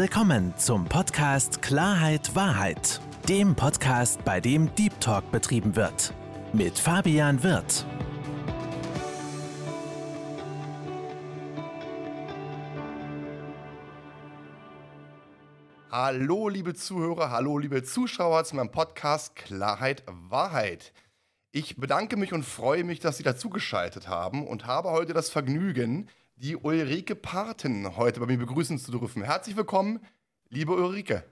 willkommen zum Podcast Klarheit Wahrheit, dem Podcast, bei dem Deep Talk betrieben wird. Mit Fabian Wirth. Hallo, liebe Zuhörer, hallo, liebe Zuschauer zu meinem Podcast Klarheit Wahrheit. Ich bedanke mich und freue mich, dass Sie dazugeschaltet haben und habe heute das Vergnügen, die Ulrike Parten heute bei mir begrüßen zu dürfen. Herzlich willkommen, liebe Ulrike.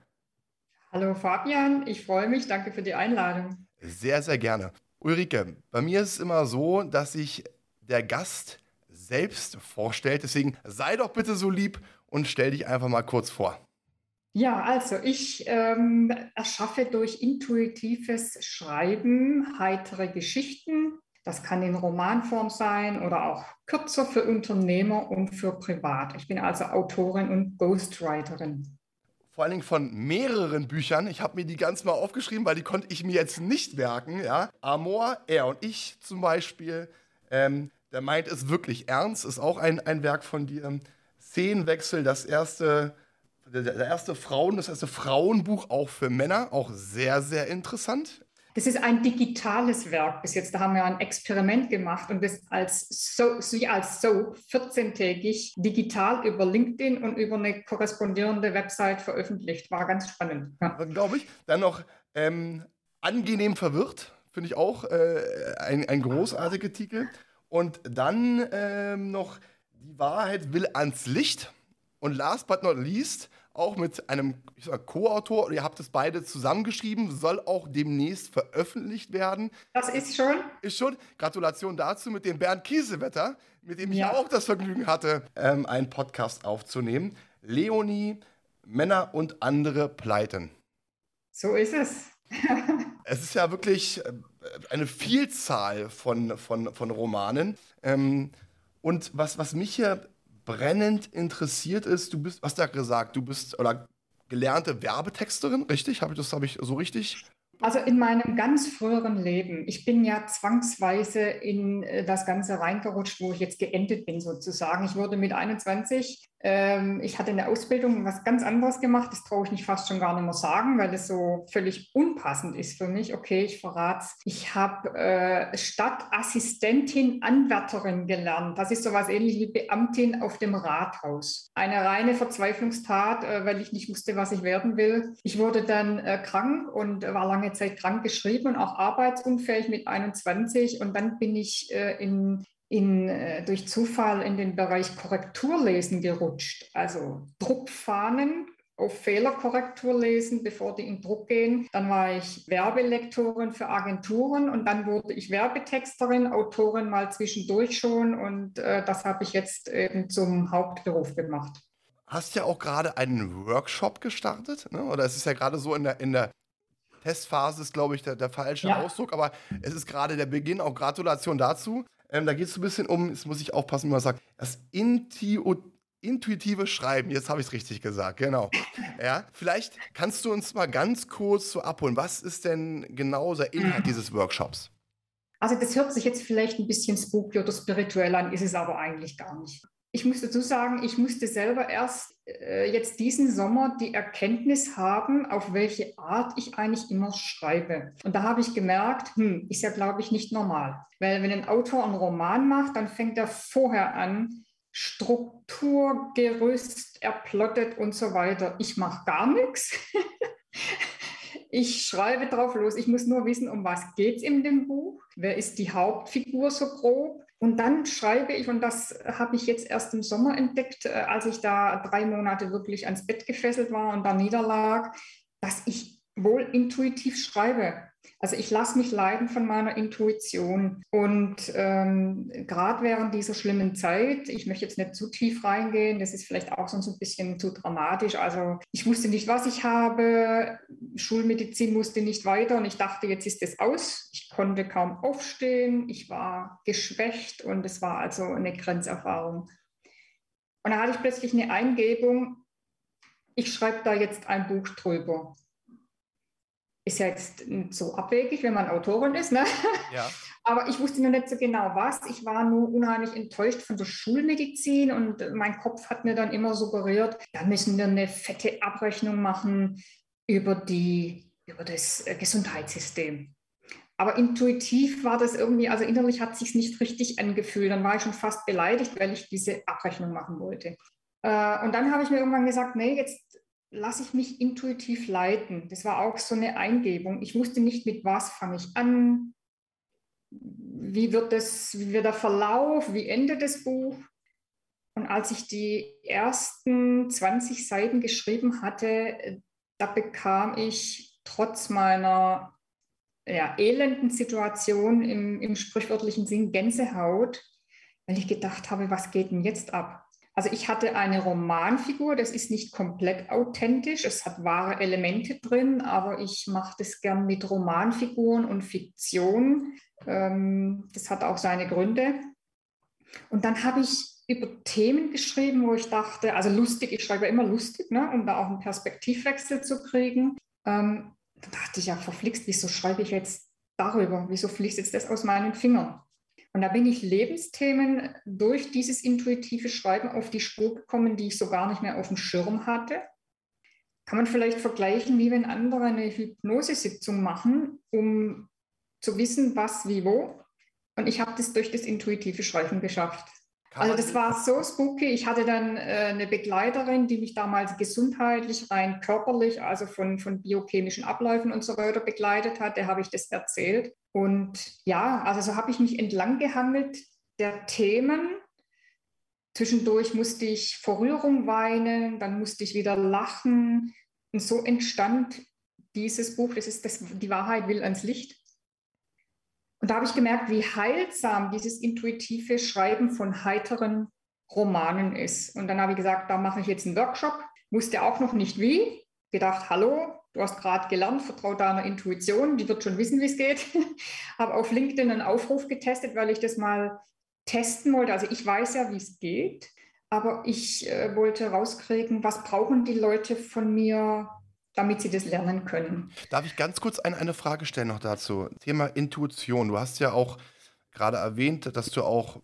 Hallo Fabian, ich freue mich. Danke für die Einladung. Sehr, sehr gerne. Ulrike, bei mir ist es immer so, dass sich der Gast selbst vorstellt. Deswegen sei doch bitte so lieb und stell dich einfach mal kurz vor. Ja, also ich ähm, erschaffe durch intuitives Schreiben heitere Geschichten, das kann in Romanform sein oder auch kürzer für Unternehmer und für Privat. Ich bin also Autorin und Ghostwriterin. Vor allen Dingen von mehreren Büchern. Ich habe mir die ganz mal aufgeschrieben, weil die konnte ich mir jetzt nicht merken. Ja? Amor, er und ich zum Beispiel. Ähm, der meint es wirklich ernst, ist auch ein, ein Werk von dir. Szenenwechsel, das erste, der, der erste Frauen, das erste Frauenbuch auch für Männer, auch sehr, sehr interessant. Das ist ein digitales Werk bis jetzt. Da haben wir ein Experiment gemacht und das als so, als so 14-tägig digital über LinkedIn und über eine korrespondierende Website veröffentlicht. War ganz spannend. Ja. Glaube ich. Dann noch ähm, angenehm verwirrt, finde ich auch äh, ein, ein großartiger Titel. Und dann ähm, noch die Wahrheit will ans Licht. Und last but not least, auch mit einem Co-Autor, ihr habt es beide zusammengeschrieben, soll auch demnächst veröffentlicht werden. Das ist schon. Ist schon. Gratulation dazu mit dem Bernd Kiesewetter, mit dem ich ja. auch das Vergnügen hatte, ähm, einen Podcast aufzunehmen. Leonie, Männer und andere Pleiten. So ist es. es ist ja wirklich äh, eine Vielzahl von, von, von Romanen. Ähm, und was, was mich hier brennend interessiert ist, du bist, hast ja gesagt, du bist oder gelernte Werbetexterin, richtig? Habe ich das habe ich so richtig? Also in meinem ganz früheren Leben, ich bin ja zwangsweise in äh, das Ganze reingerutscht, wo ich jetzt geendet bin sozusagen. Ich wurde mit 21 ähm, ich hatte in der Ausbildung was ganz anderes gemacht. Das traue ich mich fast schon gar nicht mehr sagen, weil es so völlig unpassend ist für mich. Okay, ich verrate es. Ich habe äh, Stadtassistentin, Anwärterin gelernt. Das ist sowas ähnlich wie Beamtin auf dem Rathaus. Eine reine Verzweiflungstat, äh, weil ich nicht wusste, was ich werden will. Ich wurde dann äh, krank und war lange Zeit krank geschrieben und auch arbeitsunfähig mit 21. Und dann bin ich äh, in in, äh, durch Zufall in den Bereich Korrekturlesen gerutscht. Also Druckfahnen auf Fehlerkorrektur lesen, bevor die in Druck gehen. Dann war ich Werbelektorin für Agenturen und dann wurde ich Werbetexterin, Autorin mal zwischendurch schon und äh, das habe ich jetzt eben zum Hauptberuf gemacht. Hast ja auch gerade einen Workshop gestartet, ne? oder es ist ja gerade so in der, in der Testphase, ist glaube ich der, der falsche ja. Ausdruck, aber es ist gerade der Beginn, auch Gratulation dazu. Ähm, da geht es ein bisschen um, jetzt muss ich aufpassen, wie man sagt, das Intio intuitive Schreiben. Jetzt habe ich es richtig gesagt, genau. Ja, vielleicht kannst du uns mal ganz kurz so abholen. Was ist denn genau der Inhalt dieses Workshops? Also das hört sich jetzt vielleicht ein bisschen spooky oder spirituell an, ist es aber eigentlich gar nicht. Ich muss dazu sagen, ich musste selber erst äh, jetzt diesen Sommer die Erkenntnis haben, auf welche Art ich eigentlich immer schreibe. Und da habe ich gemerkt, hm, ist ja, glaube ich, nicht normal. Weil wenn ein Autor einen Roman macht, dann fängt er vorher an, Struktur, Gerüst, er plottet und so weiter. Ich mache gar nichts. Ich schreibe drauf los. Ich muss nur wissen, um was geht es in dem Buch. Wer ist die Hauptfigur so grob? Und dann schreibe ich, und das habe ich jetzt erst im Sommer entdeckt, äh, als ich da drei Monate wirklich ans Bett gefesselt war und da niederlag, dass ich wohl intuitiv schreibe. Also ich lasse mich leiden von meiner Intuition. Und ähm, gerade während dieser schlimmen Zeit, ich möchte jetzt nicht zu tief reingehen, das ist vielleicht auch sonst ein bisschen zu dramatisch. Also ich wusste nicht, was ich habe. Schulmedizin musste nicht weiter und ich dachte, jetzt ist es aus. Ich konnte kaum aufstehen. Ich war geschwächt und es war also eine Grenzerfahrung. Und da hatte ich plötzlich eine Eingebung, ich schreibe da jetzt ein Buch drüber ist ja jetzt so abwegig, wenn man Autorin ist. Ne? Ja. aber ich wusste noch nicht so genau was. Ich war nur unheimlich enttäuscht von der Schulmedizin und mein Kopf hat mir dann immer suggeriert, da müssen wir eine fette Abrechnung machen über, die, über das äh, Gesundheitssystem. Aber intuitiv war das irgendwie, also innerlich hat es sich nicht richtig angefühlt. Dann war ich schon fast beleidigt, weil ich diese Abrechnung machen wollte. Äh, und dann habe ich mir irgendwann gesagt, nee, jetzt lasse ich mich intuitiv leiten. Das war auch so eine Eingebung. Ich wusste nicht, mit was fange ich an, wie wird, das, wie wird der Verlauf, wie endet das Buch. Und als ich die ersten 20 Seiten geschrieben hatte, da bekam ich trotz meiner ja, elenden Situation im, im sprichwörtlichen Sinn Gänsehaut, weil ich gedacht habe, was geht denn jetzt ab? Also ich hatte eine Romanfigur, das ist nicht komplett authentisch, es hat wahre Elemente drin, aber ich mache das gern mit Romanfiguren und Fiktion. Ähm, das hat auch seine Gründe. Und dann habe ich über Themen geschrieben, wo ich dachte, also lustig, ich schreibe immer lustig, ne, um da auch einen Perspektivwechsel zu kriegen. Ähm, da dachte ich ja, verflixt, wieso schreibe ich jetzt darüber? Wieso fließt jetzt das aus meinen Fingern? Und da bin ich Lebensthemen durch dieses intuitive Schreiben auf die Spur gekommen, die ich so gar nicht mehr auf dem Schirm hatte. Kann man vielleicht vergleichen, wie wenn andere eine Hypnosesitzung machen, um zu wissen, was, wie, wo. Und ich habe das durch das intuitive Schreiben geschafft. Also das war so spooky. Ich hatte dann äh, eine Begleiterin, die mich damals gesundheitlich, rein körperlich, also von, von biochemischen Abläufen und so weiter begleitet hat. Der habe ich das erzählt. Und ja, also so habe ich mich entlang gehangelt der Themen. Zwischendurch musste ich vor Rührung weinen, dann musste ich wieder lachen. Und so entstand dieses Buch, das ist das, Die Wahrheit will ans Licht. Und da habe ich gemerkt, wie heilsam dieses intuitive Schreiben von heiteren Romanen ist. Und dann habe ich gesagt, da mache ich jetzt einen Workshop. Wusste auch noch nicht wie. Gedacht, hallo, du hast gerade gelernt, vertraue deiner Intuition, die wird schon wissen, wie es geht. habe auf LinkedIn einen Aufruf getestet, weil ich das mal testen wollte. Also ich weiß ja, wie es geht, aber ich äh, wollte rauskriegen, was brauchen die Leute von mir, damit sie das lernen können. Darf ich ganz kurz ein, eine Frage stellen noch dazu? Thema Intuition. Du hast ja auch gerade erwähnt, dass du auch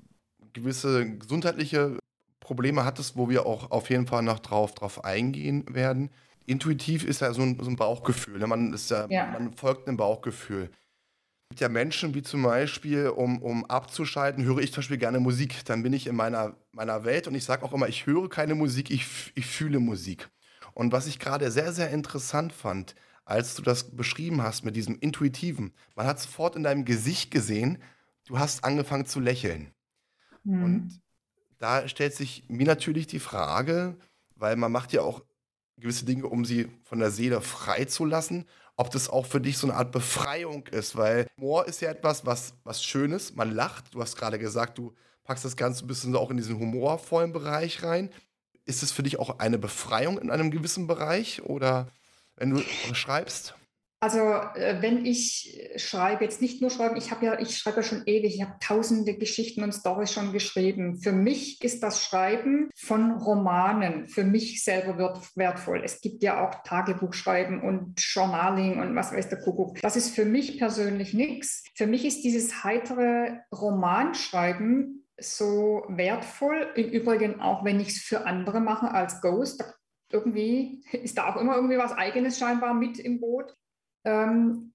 gewisse gesundheitliche Probleme hattest, wo wir auch auf jeden Fall noch drauf, drauf eingehen werden. Intuitiv ist ja so ein, so ein Bauchgefühl. Ne? Man, ist ja, ja. man folgt einem Bauchgefühl. Es gibt ja Menschen, wie zum Beispiel, um, um abzuschalten, höre ich zum Beispiel gerne Musik. Dann bin ich in meiner, meiner Welt und ich sage auch immer, ich höre keine Musik, ich, ich fühle Musik. Und was ich gerade sehr, sehr interessant fand, als du das beschrieben hast mit diesem Intuitiven, man hat sofort in deinem Gesicht gesehen, du hast angefangen zu lächeln. Mhm. Und da stellt sich mir natürlich die Frage, weil man macht ja auch gewisse Dinge, um sie von der Seele freizulassen, ob das auch für dich so eine Art Befreiung ist, weil Humor ist ja etwas, was, was Schönes, man lacht, du hast gerade gesagt, du packst das Ganze ein bisschen auch in diesen humorvollen Bereich rein. Ist es für dich auch eine Befreiung in einem gewissen Bereich oder wenn du schreibst? Also äh, wenn ich schreibe, jetzt nicht nur schreiben, ich habe ja, ich schreibe ja schon ewig, ich habe tausende Geschichten und Storys schon geschrieben. Für mich ist das Schreiben von Romanen für mich selber wertvoll. Es gibt ja auch Tagebuchschreiben und Journaling und was weiß der Kuckuck. Das ist für mich persönlich nichts. Für mich ist dieses heitere Romanschreiben so wertvoll. Im Übrigen auch, wenn ich es für andere mache als Ghost. Irgendwie ist da auch immer irgendwie was Eigenes scheinbar mit im Boot. Ähm,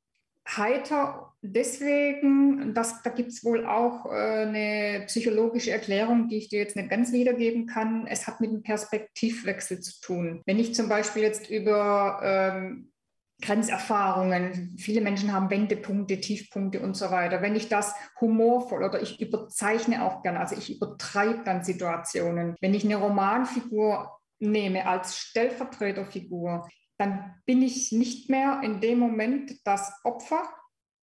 heiter deswegen, das, da gibt es wohl auch äh, eine psychologische Erklärung, die ich dir jetzt nicht ganz wiedergeben kann. Es hat mit dem Perspektivwechsel zu tun. Wenn ich zum Beispiel jetzt über ähm, Grenzerfahrungen. Viele Menschen haben Wendepunkte, Tiefpunkte und so weiter. Wenn ich das humorvoll oder ich überzeichne auch gerne, also ich übertreibe dann Situationen. Wenn ich eine Romanfigur nehme als Stellvertreterfigur, dann bin ich nicht mehr in dem Moment das Opfer.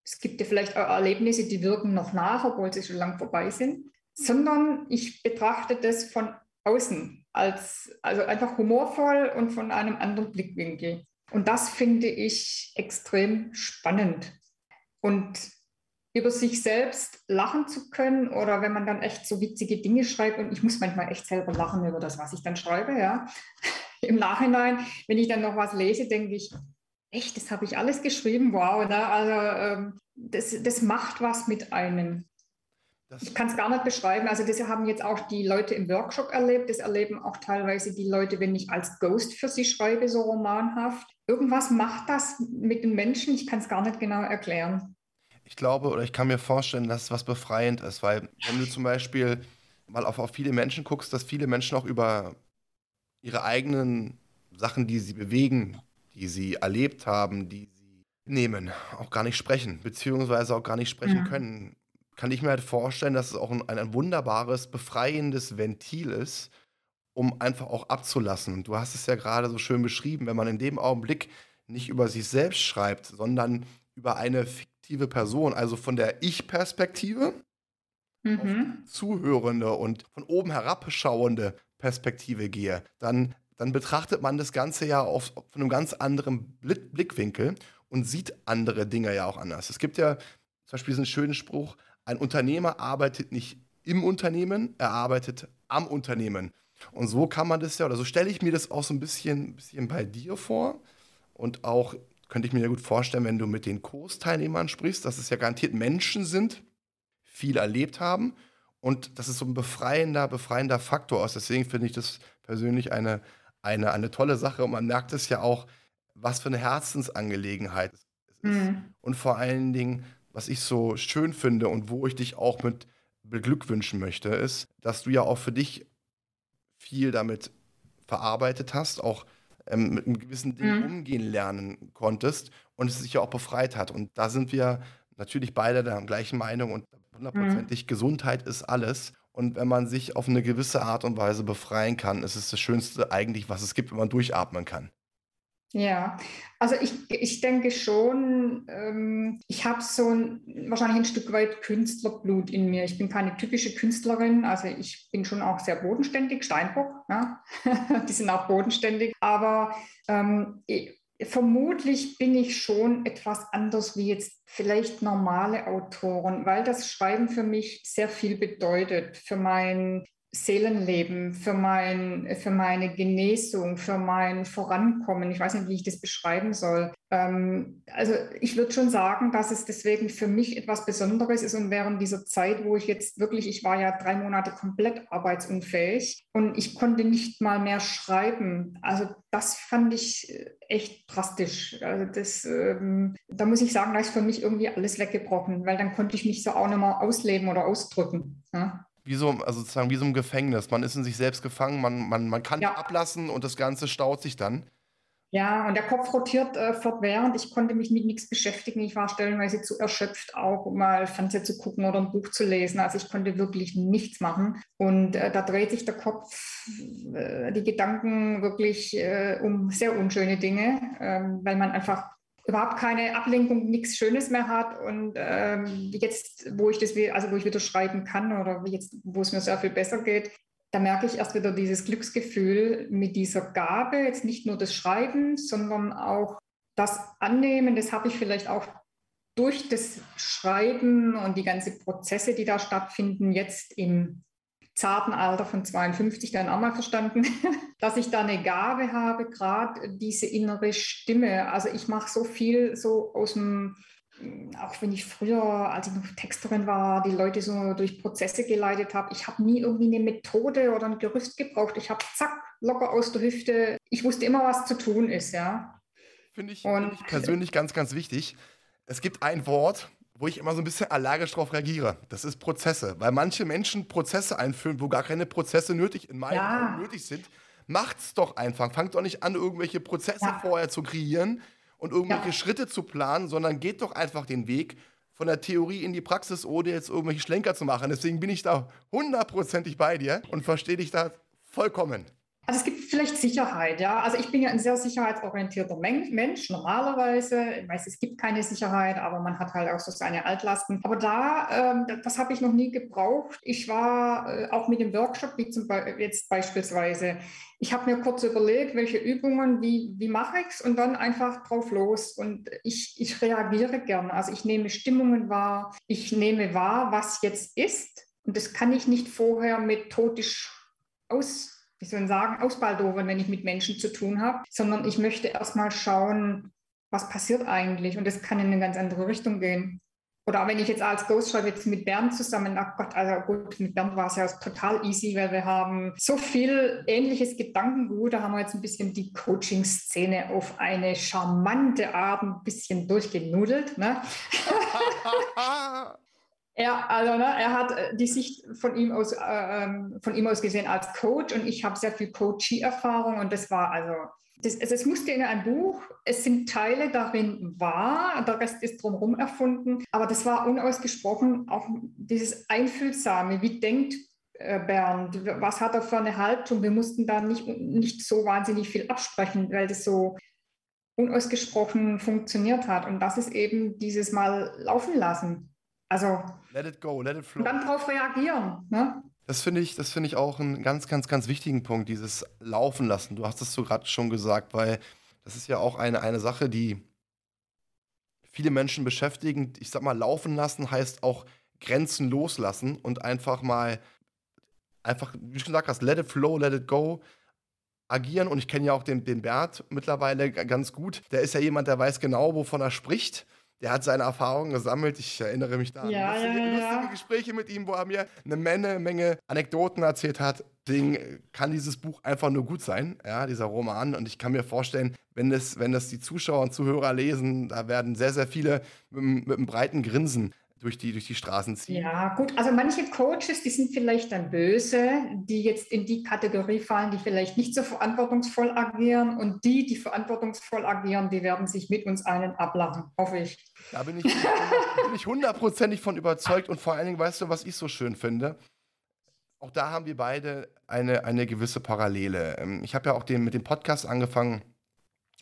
Es gibt ja vielleicht auch Erlebnisse, die wirken noch nach, obwohl sie schon lang vorbei sind, sondern ich betrachte das von außen als also einfach humorvoll und von einem anderen Blickwinkel. Und das finde ich extrem spannend. Und über sich selbst lachen zu können oder wenn man dann echt so witzige Dinge schreibt und ich muss manchmal echt selber lachen über das, was ich dann schreibe, ja. Im Nachhinein, wenn ich dann noch was lese, denke ich, echt, das habe ich alles geschrieben, wow. Ne? Also ähm, das, das macht was mit einem. Das ich kann es gar nicht beschreiben. Also das haben jetzt auch die Leute im Workshop erlebt. Das erleben auch teilweise die Leute, wenn ich als Ghost für sie schreibe, so romanhaft. Irgendwas macht das mit den Menschen. Ich kann es gar nicht genau erklären. Ich glaube oder ich kann mir vorstellen, dass es was befreiend ist, weil wenn du zum Beispiel mal auf, auf viele Menschen guckst, dass viele Menschen auch über ihre eigenen Sachen, die sie bewegen, die sie erlebt haben, die sie nehmen, auch gar nicht sprechen, beziehungsweise auch gar nicht sprechen ja. können kann ich mir halt vorstellen, dass es auch ein, ein wunderbares, befreiendes Ventil ist, um einfach auch abzulassen. Und du hast es ja gerade so schön beschrieben, wenn man in dem Augenblick nicht über sich selbst schreibt, sondern über eine fiktive Person, also von der Ich-Perspektive mhm. zuhörende und von oben herabschauende Perspektive gehe, dann, dann betrachtet man das Ganze ja auf, von einem ganz anderen Blickwinkel und sieht andere Dinge ja auch anders. Es gibt ja zum Beispiel diesen schönen Spruch, ein Unternehmer arbeitet nicht im Unternehmen, er arbeitet am Unternehmen. Und so kann man das ja, oder so stelle ich mir das auch so ein bisschen, bisschen bei dir vor. Und auch könnte ich mir ja gut vorstellen, wenn du mit den Kursteilnehmern sprichst, dass es ja garantiert Menschen sind, viel erlebt haben. Und das ist so ein befreiender, befreiender Faktor aus. Deswegen finde ich das persönlich eine, eine, eine tolle Sache. Und man merkt es ja auch, was für eine Herzensangelegenheit es ist. Mhm. Und vor allen Dingen, was ich so schön finde und wo ich dich auch mit beglückwünschen möchte, ist, dass du ja auch für dich viel damit verarbeitet hast, auch ähm, mit einem gewissen Ding mhm. umgehen lernen konntest und es sich ja auch befreit hat. Und da sind wir natürlich beide der gleichen Meinung und hundertprozentig mhm. Gesundheit ist alles. Und wenn man sich auf eine gewisse Art und Weise befreien kann, ist es das Schönste eigentlich, was es gibt, wenn man durchatmen kann. Ja, also ich, ich denke schon, ähm, ich habe so ein, wahrscheinlich ein Stück weit Künstlerblut in mir. Ich bin keine typische Künstlerin, also ich bin schon auch sehr bodenständig, Steinbock, ja? die sind auch bodenständig, aber ähm, ich, vermutlich bin ich schon etwas anders wie jetzt vielleicht normale Autoren, weil das Schreiben für mich sehr viel bedeutet, für mein Seelenleben, für, mein, für meine Genesung, für mein Vorankommen. Ich weiß nicht, wie ich das beschreiben soll. Ähm, also ich würde schon sagen, dass es deswegen für mich etwas Besonderes ist und während dieser Zeit, wo ich jetzt wirklich, ich war ja drei Monate komplett arbeitsunfähig und ich konnte nicht mal mehr schreiben. Also das fand ich äh, echt drastisch. Also das, ähm, da muss ich sagen, da ist für mich irgendwie alles weggebrochen, weil dann konnte ich mich so auch nicht mehr ausleben oder ausdrücken. Ja? Wie so, also sozusagen wie so ein Gefängnis. Man ist in sich selbst gefangen, man, man, man kann ja. nicht ablassen und das Ganze staut sich dann. Ja, und der Kopf rotiert äh, fortwährend. Ich konnte mich mit nichts beschäftigen. Ich war stellenweise zu erschöpft, auch um mal Fernseher zu gucken oder ein Buch zu lesen. Also ich konnte wirklich nichts machen. Und äh, da dreht sich der Kopf, äh, die Gedanken wirklich äh, um sehr unschöne Dinge, ähm, weil man einfach überhaupt keine Ablenkung, nichts Schönes mehr hat und ähm, jetzt, wo ich das, also wo ich wieder schreiben kann oder jetzt, wo es mir sehr viel besser geht, da merke ich erst wieder dieses Glücksgefühl mit dieser Gabe, jetzt nicht nur das Schreiben, sondern auch das Annehmen. Das habe ich vielleicht auch durch das Schreiben und die ganzen Prozesse, die da stattfinden, jetzt im zarten Alter von 52 dann auch mal verstanden, dass ich da eine Gabe habe, gerade diese innere Stimme. Also ich mache so viel so aus dem, auch wenn ich früher, als ich noch Texterin war, die Leute so durch Prozesse geleitet habe, ich habe nie irgendwie eine Methode oder ein Gerüst gebraucht. Ich habe zack, locker aus der Hüfte. Ich wusste immer, was zu tun ist, ja. Finde ich, find ich persönlich ganz, ganz wichtig. Es gibt ein Wort, wo ich immer so ein bisschen allergisch darauf reagiere. Das ist Prozesse. Weil manche Menschen Prozesse einführen, wo gar keine Prozesse nötig in meinen ja. Nötig sind. Macht's doch einfach. Fangt doch nicht an, irgendwelche Prozesse ja. vorher zu kreieren und irgendwelche ja. Schritte zu planen, sondern geht doch einfach den Weg von der Theorie in die Praxis, ohne jetzt irgendwelche Schlenker zu machen. Deswegen bin ich da hundertprozentig bei dir und verstehe dich da vollkommen. Also es gibt vielleicht Sicherheit, ja. Also ich bin ja ein sehr sicherheitsorientierter Mensch normalerweise. Ich weiß, es gibt keine Sicherheit, aber man hat halt auch so seine Altlasten. Aber da, ähm, das habe ich noch nie gebraucht. Ich war äh, auch mit dem Workshop, wie zum Be jetzt beispielsweise, ich habe mir kurz überlegt, welche Übungen, wie, wie mache ich es und dann einfach drauf los. Und ich, ich reagiere gerne. Also ich nehme Stimmungen wahr, ich nehme wahr, was jetzt ist. Und das kann ich nicht vorher methodisch aus wie soll ich sagen, ausbaldowern, wenn ich mit Menschen zu tun habe, sondern ich möchte erstmal schauen, was passiert eigentlich. Und das kann in eine ganz andere Richtung gehen. oder wenn ich jetzt als Ghostschreiber jetzt mit Bernd zusammen, ach Gott, also gut, mit Bernd war es ja total easy, weil wir haben so viel ähnliches Gedankengut. Da haben wir jetzt ein bisschen die Coaching-Szene auf eine charmante Art ein bisschen durchgenudelt. Ne? Ja, also ne, er hat äh, die Sicht von ihm aus, äh, ähm, von ihm aus gesehen als Coach und ich habe sehr viel Coachie-Erfahrung und das war also das, also es musste in ein Buch, es sind Teile darin wahr, der Rest ist drumherum erfunden, aber das war unausgesprochen auch dieses Einfühlsame, wie denkt äh, Bernd, was hat er für eine Haltung? Wir mussten da nicht, nicht so wahnsinnig viel absprechen, weil das so unausgesprochen funktioniert hat. Und das ist eben dieses Mal laufen lassen. Also let it go, let it flow. Und dann darauf reagieren. Ne? Das finde ich, das ich auch einen ganz, ganz, ganz wichtigen Punkt, dieses Laufen lassen. Du hast es so gerade schon gesagt, weil das ist ja auch eine, eine Sache, die viele Menschen beschäftigen. Ich sag mal, laufen lassen heißt auch Grenzen loslassen und einfach mal, einfach, wie du schon gesagt hast, let it flow, let it go, agieren. Und ich kenne ja auch den, den Bert mittlerweile ganz gut. Der ist ja jemand, der weiß genau, wovon er spricht der hat seine Erfahrungen gesammelt. Ich erinnere mich da an ja, lustige, ja, ja. lustige, Gespräche mit ihm, wo er mir eine Menge, Menge Anekdoten erzählt hat. Deswegen kann dieses Buch einfach nur gut sein, ja, dieser Roman. Und ich kann mir vorstellen, wenn das, wenn das die Zuschauer und Zuhörer lesen, da werden sehr, sehr viele mit, mit einem breiten Grinsen durch die, durch die Straßen ziehen. Ja, gut. Also manche Coaches, die sind vielleicht dann böse, die jetzt in die Kategorie fallen, die vielleicht nicht so verantwortungsvoll agieren. Und die, die verantwortungsvoll agieren, die werden sich mit uns allen ablachen, hoffe ich. Da bin ich, bin ich hundertprozentig von überzeugt. Und vor allen Dingen, weißt du, was ich so schön finde? Auch da haben wir beide eine, eine gewisse Parallele. Ähm, ich habe ja auch den, mit dem Podcast angefangen,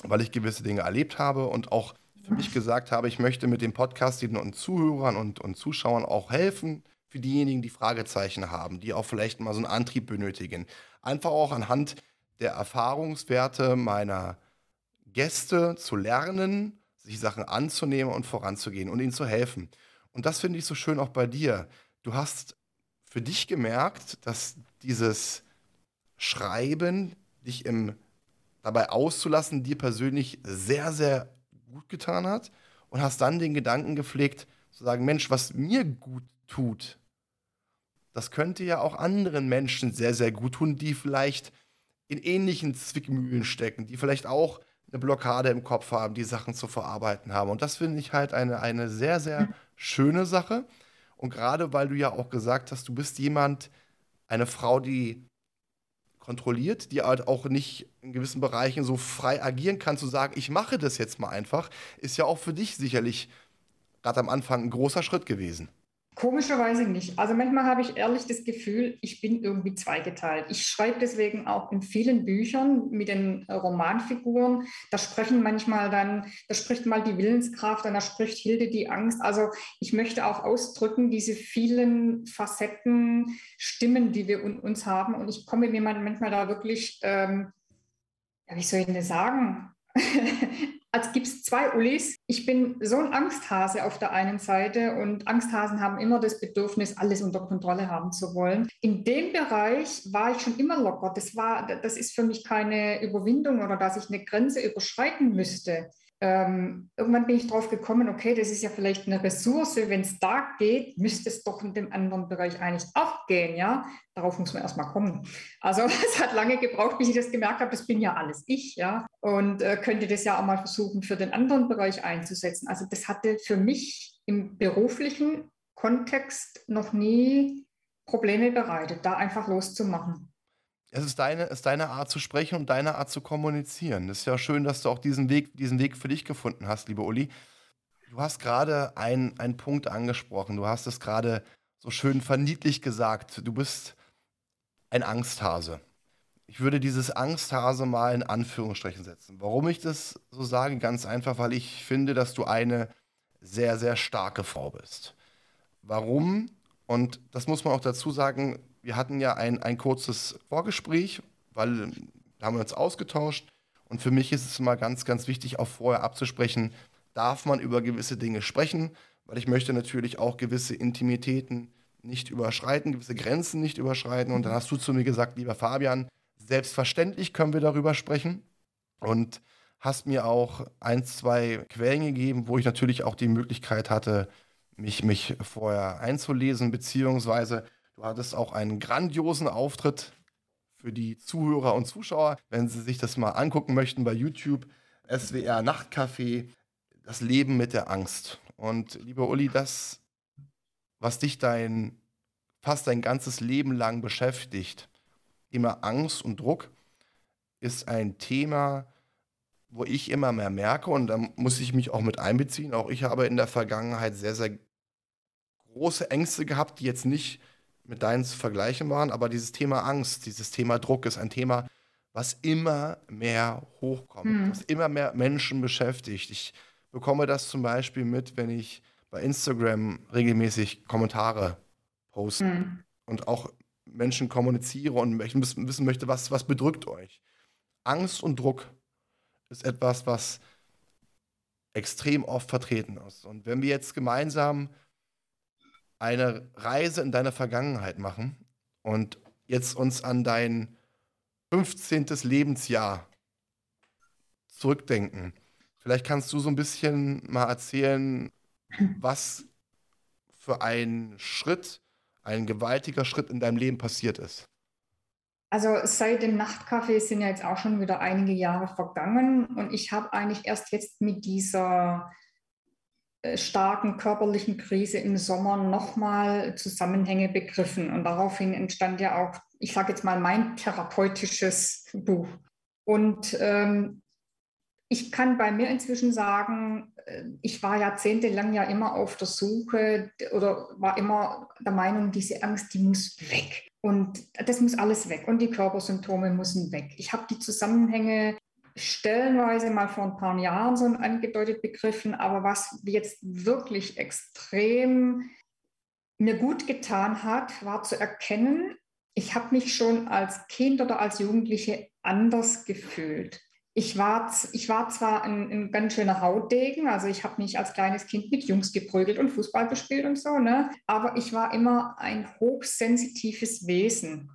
weil ich gewisse Dinge erlebt habe und auch für mich gesagt habe, ich möchte mit dem Podcast den Zuhörern und, und Zuschauern auch helfen, für diejenigen, die Fragezeichen haben, die auch vielleicht mal so einen Antrieb benötigen. Einfach auch anhand der Erfahrungswerte meiner Gäste zu lernen, sich Sachen anzunehmen und voranzugehen und ihnen zu helfen. Und das finde ich so schön auch bei dir. Du hast für dich gemerkt, dass dieses Schreiben, dich im, dabei auszulassen, dir persönlich sehr, sehr gut getan hat und hast dann den Gedanken gepflegt, zu sagen, Mensch, was mir gut tut, das könnte ja auch anderen Menschen sehr, sehr gut tun, die vielleicht in ähnlichen Zwickmühlen stecken, die vielleicht auch eine Blockade im Kopf haben, die Sachen zu verarbeiten haben. Und das finde ich halt eine, eine sehr, sehr schöne Sache. Und gerade weil du ja auch gesagt hast, du bist jemand, eine Frau, die kontrolliert, die halt auch nicht in gewissen Bereichen so frei agieren kann, zu sagen, ich mache das jetzt mal einfach, ist ja auch für dich sicherlich gerade am Anfang ein großer Schritt gewesen. Komischerweise nicht. Also manchmal habe ich ehrlich das Gefühl, ich bin irgendwie zweigeteilt. Ich schreibe deswegen auch in vielen Büchern mit den Romanfiguren. Da sprechen manchmal dann, da spricht mal die Willenskraft und da spricht Hilde die Angst. Also ich möchte auch ausdrücken, diese vielen Facetten, Stimmen, die wir in uns haben. Und ich komme mir manchmal da wirklich, ähm, ja, wie soll ich denn sagen? als gibt es zwei Ulis. Ich bin so ein Angsthase auf der einen Seite und Angsthasen haben immer das Bedürfnis, alles unter Kontrolle haben zu wollen. In dem Bereich war ich schon immer locker. Das, war, das ist für mich keine Überwindung oder dass ich eine Grenze überschreiten müsste ähm, irgendwann bin ich drauf gekommen, okay, das ist ja vielleicht eine Ressource, wenn es da geht, müsste es doch in dem anderen Bereich eigentlich auch gehen, ja. Darauf muss man erstmal kommen. Also es hat lange gebraucht, bis ich das gemerkt habe, das bin ja alles ich, ja. Und äh, könnte das ja auch mal versuchen, für den anderen Bereich einzusetzen. Also das hatte für mich im beruflichen Kontext noch nie Probleme bereitet, da einfach loszumachen es ist deine, ist deine Art zu sprechen und deine Art zu kommunizieren. Es ist ja schön, dass du auch diesen Weg, diesen Weg für dich gefunden hast, liebe Uli. Du hast gerade einen Punkt angesprochen. Du hast es gerade so schön verniedlich gesagt. Du bist ein Angsthase. Ich würde dieses Angsthase mal in Anführungsstrichen setzen. Warum ich das so sage? Ganz einfach, weil ich finde, dass du eine sehr, sehr starke Frau bist. Warum? Und das muss man auch dazu sagen, wir hatten ja ein, ein kurzes Vorgespräch, weil da haben wir uns ausgetauscht. Und für mich ist es immer ganz, ganz wichtig, auch vorher abzusprechen, darf man über gewisse Dinge sprechen, weil ich möchte natürlich auch gewisse Intimitäten nicht überschreiten, gewisse Grenzen nicht überschreiten. Und dann hast du zu mir gesagt, lieber Fabian, selbstverständlich können wir darüber sprechen. Und hast mir auch ein, zwei Quellen gegeben, wo ich natürlich auch die Möglichkeit hatte, mich, mich vorher einzulesen, beziehungsweise du hattest auch einen grandiosen Auftritt für die Zuhörer und Zuschauer, wenn sie sich das mal angucken möchten bei YouTube, SWR Nachtcafé, das Leben mit der Angst. Und lieber Uli, das, was dich dein fast dein ganzes Leben lang beschäftigt, Thema Angst und Druck, ist ein Thema, wo ich immer mehr merke, und da muss ich mich auch mit einbeziehen, auch ich habe in der Vergangenheit sehr, sehr große Ängste gehabt, die jetzt nicht mit deinen zu vergleichen waren, aber dieses Thema Angst, dieses Thema Druck ist ein Thema, was immer mehr hochkommt, mhm. was immer mehr Menschen beschäftigt. Ich bekomme das zum Beispiel mit, wenn ich bei Instagram regelmäßig Kommentare poste mhm. und auch Menschen kommuniziere und wissen möchte, was, was bedrückt euch. Angst und Druck ist etwas, was extrem oft vertreten ist. Und wenn wir jetzt gemeinsam eine Reise in deine Vergangenheit machen und jetzt uns an dein 15. Lebensjahr zurückdenken. Vielleicht kannst du so ein bisschen mal erzählen, was für ein Schritt, ein gewaltiger Schritt in deinem Leben passiert ist. Also seit dem Nachtcafé sind ja jetzt auch schon wieder einige Jahre vergangen und ich habe eigentlich erst jetzt mit dieser starken körperlichen Krise im Sommer nochmal Zusammenhänge begriffen. Und daraufhin entstand ja auch, ich sage jetzt mal, mein therapeutisches Buch. Und ähm, ich kann bei mir inzwischen sagen, äh, ich war jahrzehntelang ja immer auf der Suche oder war immer der Meinung, diese Angst, die muss weg. Und das muss alles weg. Und die Körpersymptome müssen weg. Ich habe die Zusammenhänge stellenweise mal vor ein paar Jahren so angedeutet begriffen, aber was jetzt wirklich extrem mir gut getan hat, war zu erkennen, ich habe mich schon als Kind oder als Jugendliche anders gefühlt. Ich war, ich war zwar ein, ein ganz schöner Hautdegen, also ich habe mich als kleines Kind mit Jungs geprügelt und Fußball gespielt und so, ne? aber ich war immer ein hochsensitives Wesen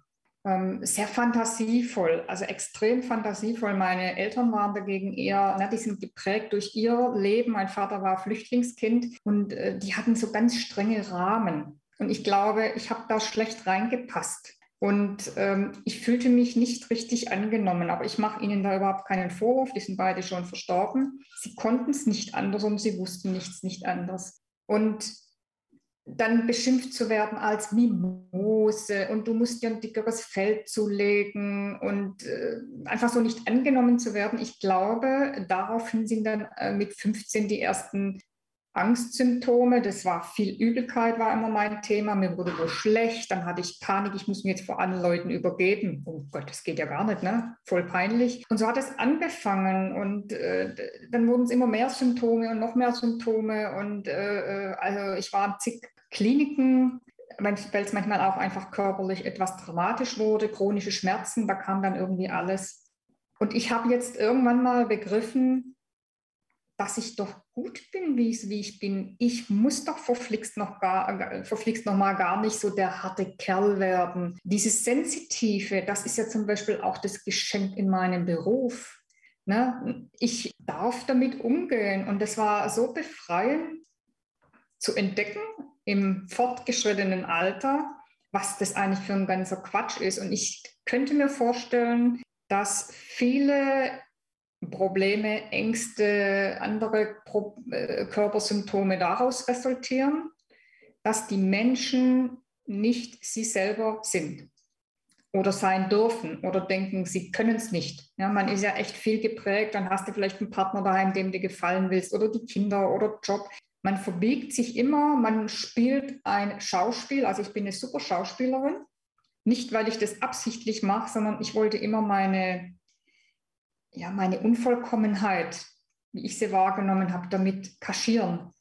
ähm, sehr fantasievoll, also extrem fantasievoll. Meine Eltern waren dagegen eher, na, die sind geprägt durch ihr Leben. Mein Vater war Flüchtlingskind und äh, die hatten so ganz strenge Rahmen. Und ich glaube, ich habe da schlecht reingepasst. Und ähm, ich fühlte mich nicht richtig angenommen, aber ich mache ihnen da überhaupt keinen Vorwurf. Die sind beide schon verstorben. Sie konnten es nicht anders und sie wussten nichts nicht anders. Und dann beschimpft zu werden als Mimose und du musst dir ein dickeres Fell zulegen und äh, einfach so nicht angenommen zu werden. Ich glaube, daraufhin sind dann äh, mit 15 die ersten Angstsymptome. Das war viel Übelkeit, war immer mein Thema. Mir wurde nur schlecht, dann hatte ich Panik, ich muss mir jetzt vor anderen Leuten übergeben. Oh Gott, das geht ja gar nicht, ne? Voll peinlich. Und so hat es angefangen und äh, dann wurden es immer mehr Symptome und noch mehr Symptome und äh, äh also ich war zig Kliniken, weil es manchmal auch einfach körperlich etwas dramatisch wurde, chronische Schmerzen, da kam dann irgendwie alles. Und ich habe jetzt irgendwann mal begriffen, dass ich doch gut bin, wie ich, wie ich bin. Ich muss doch verflixt noch, gar, verflixt noch mal gar nicht so der harte Kerl werden. Dieses Sensitive, das ist ja zum Beispiel auch das Geschenk in meinem Beruf. Ne? Ich darf damit umgehen und das war so befreiend zu entdecken, im fortgeschrittenen Alter, was das eigentlich für ein ganzer Quatsch ist. Und ich könnte mir vorstellen, dass viele Probleme, Ängste, andere Pro äh, Körpersymptome daraus resultieren, dass die Menschen nicht sie selber sind oder sein dürfen oder denken, sie können es nicht. Ja, man ist ja echt viel geprägt, dann hast du vielleicht einen Partner daheim, dem du gefallen willst oder die Kinder oder Job. Man verbiegt sich immer, man spielt ein Schauspiel. Also ich bin eine super Schauspielerin. Nicht, weil ich das absichtlich mache, sondern ich wollte immer meine, ja, meine Unvollkommenheit, wie ich sie wahrgenommen habe, damit kaschieren.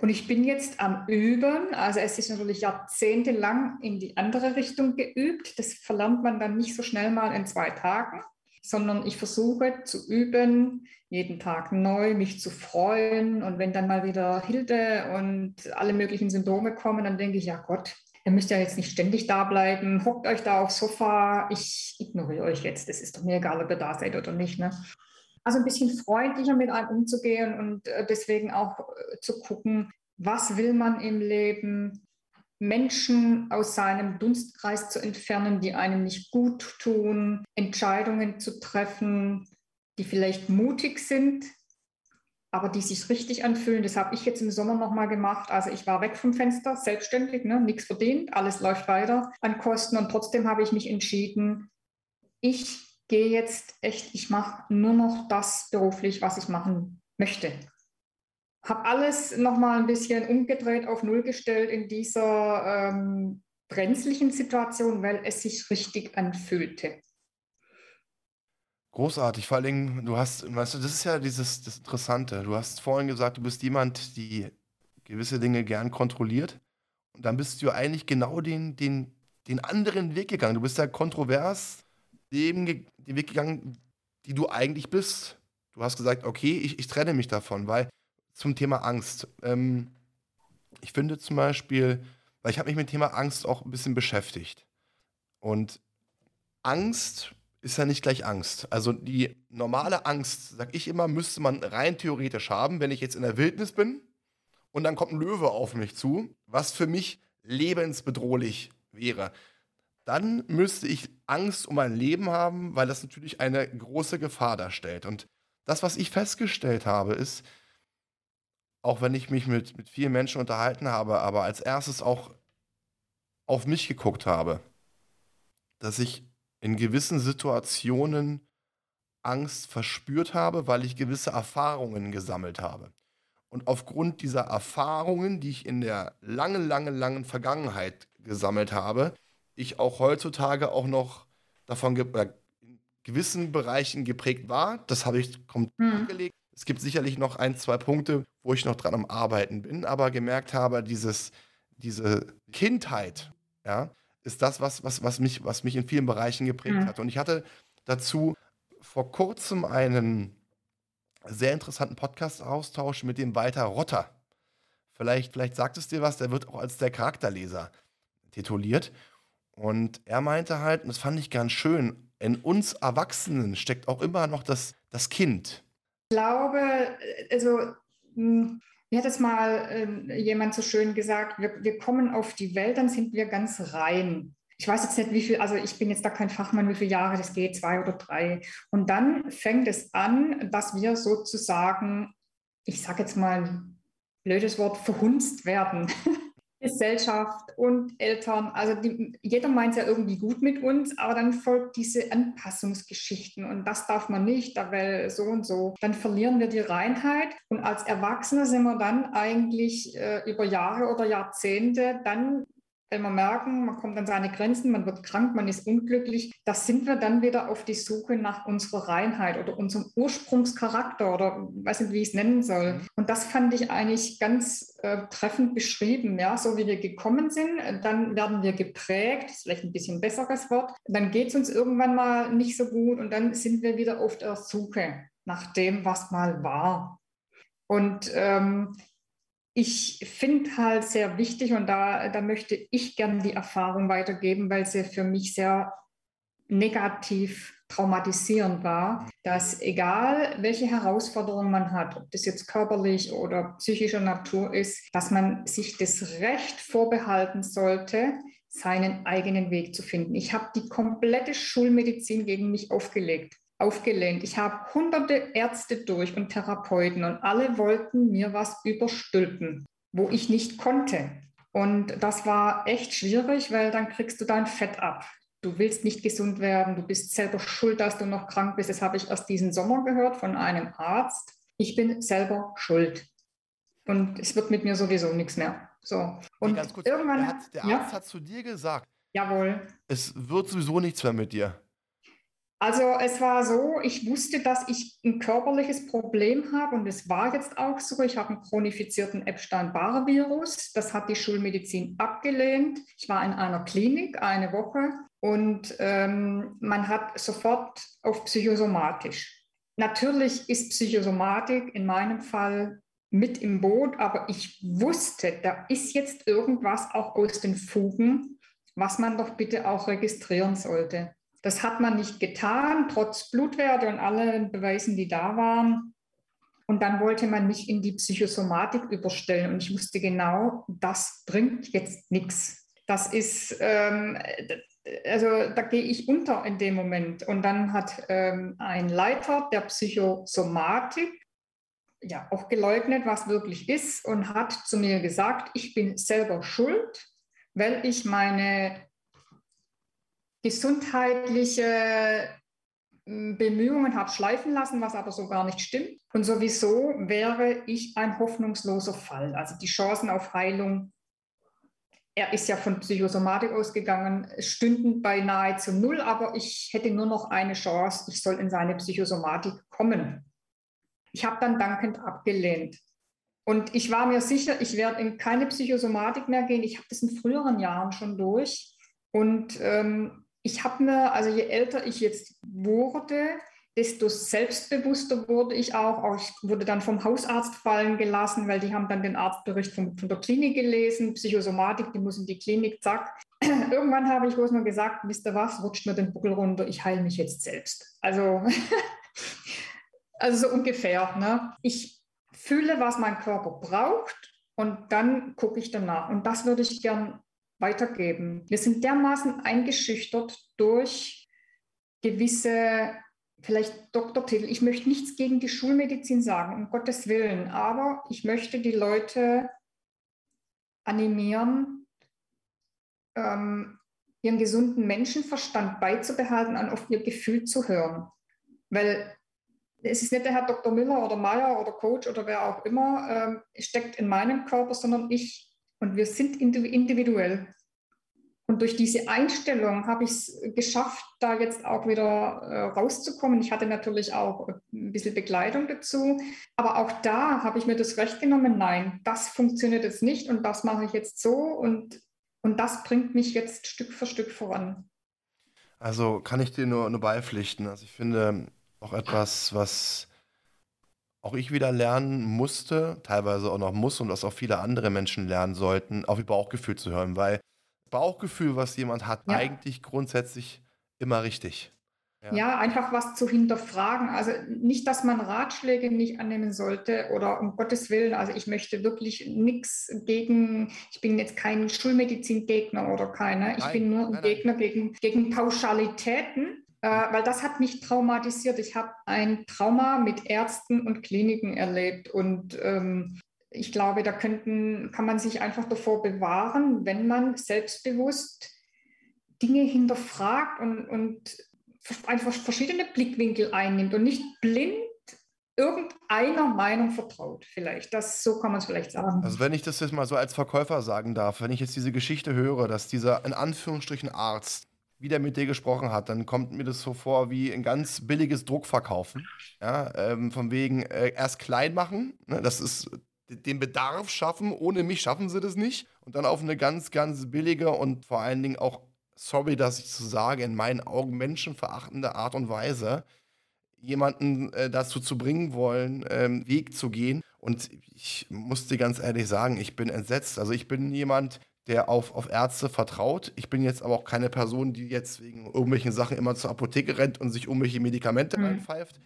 Und ich bin jetzt am Üben. Also es ist natürlich jahrzehntelang in die andere Richtung geübt. Das verlernt man dann nicht so schnell mal in zwei Tagen sondern ich versuche zu üben, jeden Tag neu mich zu freuen. Und wenn dann mal wieder Hilde und alle möglichen Symptome kommen, dann denke ich, ja Gott, ihr müsst ja jetzt nicht ständig da bleiben, hockt euch da aufs Sofa, ich ignoriere euch jetzt, das ist doch mir egal, ob ihr da seid oder nicht. Ne? Also ein bisschen freundlicher mit einem umzugehen und äh, deswegen auch äh, zu gucken, was will man im Leben, Menschen aus seinem Dunstkreis zu entfernen, die einem nicht gut tun, Entscheidungen zu treffen, die vielleicht mutig sind, aber die sich richtig anfühlen. Das habe ich jetzt im Sommer nochmal gemacht. Also ich war weg vom Fenster, selbstständig, ne, nichts verdient, alles läuft weiter an Kosten und trotzdem habe ich mich entschieden, ich gehe jetzt echt, ich mache nur noch das beruflich, was ich machen möchte. Habe alles nochmal ein bisschen umgedreht, auf Null gestellt in dieser ähm, brenzlichen Situation, weil es sich richtig anfühlte. Großartig, vor allem, du hast, weißt du, das ist ja dieses das Interessante. Du hast vorhin gesagt, du bist jemand, die gewisse Dinge gern kontrolliert. Und dann bist du eigentlich genau den, den, den anderen Weg gegangen. Du bist ja kontrovers den Weg gegangen, die du eigentlich bist. Du hast gesagt, okay, ich, ich trenne mich davon, weil zum Thema Angst. Ähm, ich finde zum Beispiel, weil ich habe mich mit dem Thema Angst auch ein bisschen beschäftigt. Und Angst ist ja nicht gleich Angst. Also die normale Angst, sag ich immer, müsste man rein theoretisch haben, wenn ich jetzt in der Wildnis bin und dann kommt ein Löwe auf mich zu, was für mich lebensbedrohlich wäre. Dann müsste ich Angst um mein Leben haben, weil das natürlich eine große Gefahr darstellt. Und das, was ich festgestellt habe, ist, auch wenn ich mich mit, mit vielen Menschen unterhalten habe, aber als erstes auch auf mich geguckt habe, dass ich in gewissen Situationen Angst verspürt habe, weil ich gewisse Erfahrungen gesammelt habe. Und aufgrund dieser Erfahrungen, die ich in der langen, langen, langen Vergangenheit gesammelt habe, ich auch heutzutage auch noch davon ge äh, in gewissen Bereichen geprägt war. Das habe ich komplett mhm. gelegt. Es gibt sicherlich noch ein, zwei Punkte, wo ich noch dran am Arbeiten bin, aber gemerkt habe, dieses, diese Kindheit, ja, ist das, was, was, was, mich, was mich in vielen Bereichen geprägt mhm. hat. Und ich hatte dazu vor kurzem einen sehr interessanten Podcast-Austausch mit dem Walter Rotter. Vielleicht, vielleicht sagt es dir was, der wird auch als der Charakterleser tituliert. Und er meinte halt, und das fand ich ganz schön, in uns Erwachsenen steckt auch immer noch das, das Kind. Ich glaube, also hm, mir hat es mal äh, jemand so schön gesagt, wir, wir kommen auf die Welt, dann sind wir ganz rein. Ich weiß jetzt nicht, wie viel, also ich bin jetzt da kein Fachmann, wie viele Jahre das geht, zwei oder drei. Und dann fängt es an, dass wir sozusagen, ich sage jetzt mal, blödes Wort, verhunzt werden. Gesellschaft und Eltern, also die, jeder meint ja irgendwie gut mit uns, aber dann folgt diese Anpassungsgeschichten und das darf man nicht, weil so und so. Dann verlieren wir die Reinheit und als Erwachsene sind wir dann eigentlich äh, über Jahre oder Jahrzehnte dann wenn wir merken, man kommt an seine Grenzen, man wird krank, man ist unglücklich, da sind wir dann wieder auf die Suche nach unserer Reinheit oder unserem Ursprungscharakter oder weiß nicht, wie ich es nennen soll. Mhm. Und das fand ich eigentlich ganz äh, treffend beschrieben, ja, so wie wir gekommen sind, dann werden wir geprägt, ist vielleicht ein bisschen besseres Wort, dann geht es uns irgendwann mal nicht so gut und dann sind wir wieder auf der Suche nach dem, was mal war. Und ähm, ich finde halt sehr wichtig und da, da möchte ich gerne die Erfahrung weitergeben, weil sie für mich sehr negativ traumatisierend war, dass egal welche Herausforderungen man hat, ob das jetzt körperlich oder psychischer Natur ist, dass man sich das Recht vorbehalten sollte, seinen eigenen Weg zu finden. Ich habe die komplette Schulmedizin gegen mich aufgelegt aufgelehnt. Ich habe hunderte Ärzte durch und Therapeuten und alle wollten mir was überstülpen, wo ich nicht konnte. Und das war echt schwierig, weil dann kriegst du dein Fett ab. Du willst nicht gesund werden, du bist selber schuld, dass du noch krank bist. Das habe ich erst diesen Sommer gehört von einem Arzt. Ich bin selber schuld. Und es wird mit mir sowieso nichts mehr. So. Und kurz, irgendwann. Der, hat, der Arzt ja? hat zu dir gesagt. Jawohl. Es wird sowieso nichts mehr mit dir. Also es war so, ich wusste, dass ich ein körperliches Problem habe und es war jetzt auch so. Ich habe einen chronifizierten Epstein-Barr-Virus. Das hat die Schulmedizin abgelehnt. Ich war in einer Klinik eine Woche und ähm, man hat sofort auf psychosomatisch. Natürlich ist Psychosomatik in meinem Fall mit im Boot, aber ich wusste, da ist jetzt irgendwas auch aus den Fugen, was man doch bitte auch registrieren sollte. Das hat man nicht getan, trotz Blutwerte und allen Beweisen, die da waren. Und dann wollte man mich in die Psychosomatik überstellen. Und ich wusste genau, das bringt jetzt nichts. Das ist, ähm, also da gehe ich unter in dem Moment. Und dann hat ähm, ein Leiter der Psychosomatik ja auch geleugnet, was wirklich ist und hat zu mir gesagt, ich bin selber schuld, weil ich meine gesundheitliche hm, Bemühungen habe schleifen lassen, was aber so gar nicht stimmt. Und sowieso wäre ich ein hoffnungsloser Fall. Also die Chancen auf Heilung, er ist ja von Psychosomatik ausgegangen, stünden bei nahezu null, aber ich hätte nur noch eine Chance, ich soll in seine Psychosomatik kommen. Ich habe dann dankend abgelehnt. Und ich war mir sicher, ich werde in keine Psychosomatik mehr gehen. Ich habe das in früheren Jahren schon durch. Und ähm, ich habe mir, also je älter ich jetzt wurde, desto selbstbewusster wurde ich auch. auch. Ich wurde dann vom Hausarzt fallen gelassen, weil die haben dann den Arztbericht von, von der Klinik gelesen, Psychosomatik, die muss in die Klinik, zack. Irgendwann habe ich bloß nur gesagt, wisst ihr was, rutscht mir den Buckel runter, ich heile mich jetzt selbst. Also, also so ungefähr. Ne? Ich fühle, was mein Körper braucht und dann gucke ich danach. Und das würde ich gern weitergeben. Wir sind dermaßen eingeschüchtert durch gewisse, vielleicht Doktortitel. Ich möchte nichts gegen die Schulmedizin sagen, um Gottes Willen, aber ich möchte die Leute animieren, ähm, ihren gesunden Menschenverstand beizubehalten, und auf ihr Gefühl zu hören. Weil es ist nicht der Herr Dr. Müller oder Meyer oder Coach oder wer auch immer ähm, steckt in meinem Körper, sondern ich und wir sind individuell. Und durch diese Einstellung habe ich es geschafft, da jetzt auch wieder äh, rauszukommen. Ich hatte natürlich auch ein bisschen Begleitung dazu. Aber auch da habe ich mir das Recht genommen, nein, das funktioniert jetzt nicht und das mache ich jetzt so. Und, und das bringt mich jetzt Stück für Stück voran. Also kann ich dir nur, nur beipflichten. Also ich finde auch etwas, was auch ich wieder lernen musste, teilweise auch noch muss und was auch viele andere Menschen lernen sollten, auf ihr Bauchgefühl zu hören, weil Bauchgefühl, was jemand hat, ja. eigentlich grundsätzlich immer richtig. Ja. ja. einfach was zu hinterfragen. Also nicht, dass man Ratschläge nicht annehmen sollte oder um Gottes Willen, also ich möchte wirklich nichts gegen, ich bin jetzt kein Schulmedizin-Gegner oder keiner, ich nein, bin nur ein nein, Gegner nein. Gegen, gegen Pauschalitäten äh, weil das hat mich traumatisiert. Ich habe ein Trauma mit Ärzten und Kliniken erlebt und ähm, ich glaube, da könnten, kann man sich einfach davor bewahren, wenn man selbstbewusst Dinge hinterfragt und, und einfach verschiedene Blickwinkel einnimmt und nicht blind irgendeiner Meinung vertraut, vielleicht. Das, so kann man es vielleicht sagen. Also wenn ich das jetzt mal so als Verkäufer sagen darf, wenn ich jetzt diese Geschichte höre, dass dieser in Anführungsstrichen Arzt wieder mit dir gesprochen hat, dann kommt mir das so vor wie ein ganz billiges Druckverkaufen. Ja, ähm, von wegen äh, erst klein machen, ne, das ist den Bedarf schaffen, ohne mich schaffen sie das nicht. Und dann auf eine ganz, ganz billige und vor allen Dingen auch, sorry, dass ich so sage, in meinen Augen menschenverachtende Art und Weise, jemanden äh, dazu zu bringen wollen, ähm, Weg zu gehen. Und ich muss dir ganz ehrlich sagen, ich bin entsetzt. Also ich bin jemand, der auf, auf Ärzte vertraut. Ich bin jetzt aber auch keine Person, die jetzt wegen irgendwelchen Sachen immer zur Apotheke rennt und sich irgendwelche Medikamente mhm. reinpfeift.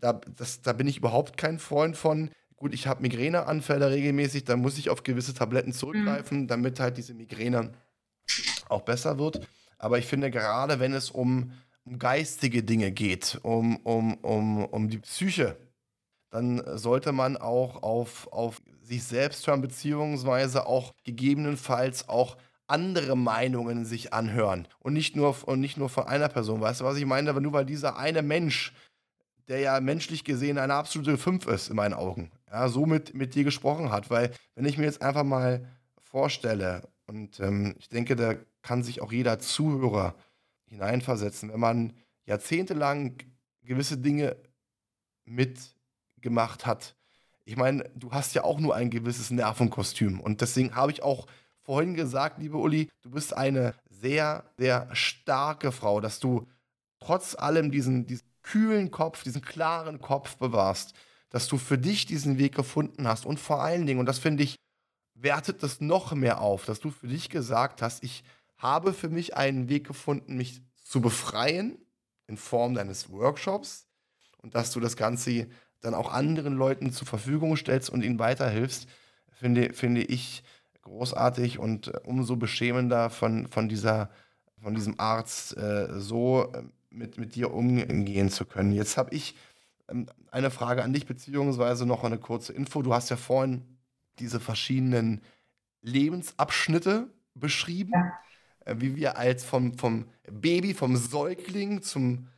Da, das, da bin ich überhaupt kein Freund von. Gut, ich habe Migräneanfälle regelmäßig, da muss ich auf gewisse Tabletten zurückgreifen, mhm. damit halt diese Migräne auch besser wird. Aber ich finde, gerade wenn es um, um geistige Dinge geht, um, um, um, um die Psyche, dann sollte man auch auf, auf sich selbst hören, beziehungsweise auch gegebenenfalls auch andere Meinungen sich anhören und nicht nur, und nicht nur von einer Person. Weißt du, was ich meine? Aber nur weil dieser eine Mensch, der ja menschlich gesehen eine absolute Fünf ist, in meinen Augen, ja, so mit, mit dir gesprochen hat. Weil, wenn ich mir jetzt einfach mal vorstelle, und ähm, ich denke, da kann sich auch jeder Zuhörer hineinversetzen, wenn man jahrzehntelang gewisse Dinge mitgemacht hat, ich meine, du hast ja auch nur ein gewisses Nervenkostüm. Und deswegen habe ich auch vorhin gesagt, liebe Uli, du bist eine sehr, sehr starke Frau, dass du trotz allem diesen, diesen kühlen Kopf, diesen klaren Kopf bewahrst, dass du für dich diesen Weg gefunden hast. Und vor allen Dingen, und das finde ich, wertet das noch mehr auf, dass du für dich gesagt hast, ich habe für mich einen Weg gefunden, mich zu befreien in Form deines Workshops und dass du das Ganze dann auch anderen Leuten zur Verfügung stellst und ihnen weiterhilfst, finde, finde ich großartig und äh, umso beschämender von, von, dieser, von diesem Arzt äh, so äh, mit, mit dir umgehen zu können. Jetzt habe ich ähm, eine Frage an dich, beziehungsweise noch eine kurze Info. Du hast ja vorhin diese verschiedenen Lebensabschnitte beschrieben, ja. Äh, wie wir als vom, vom Baby, vom Säugling zum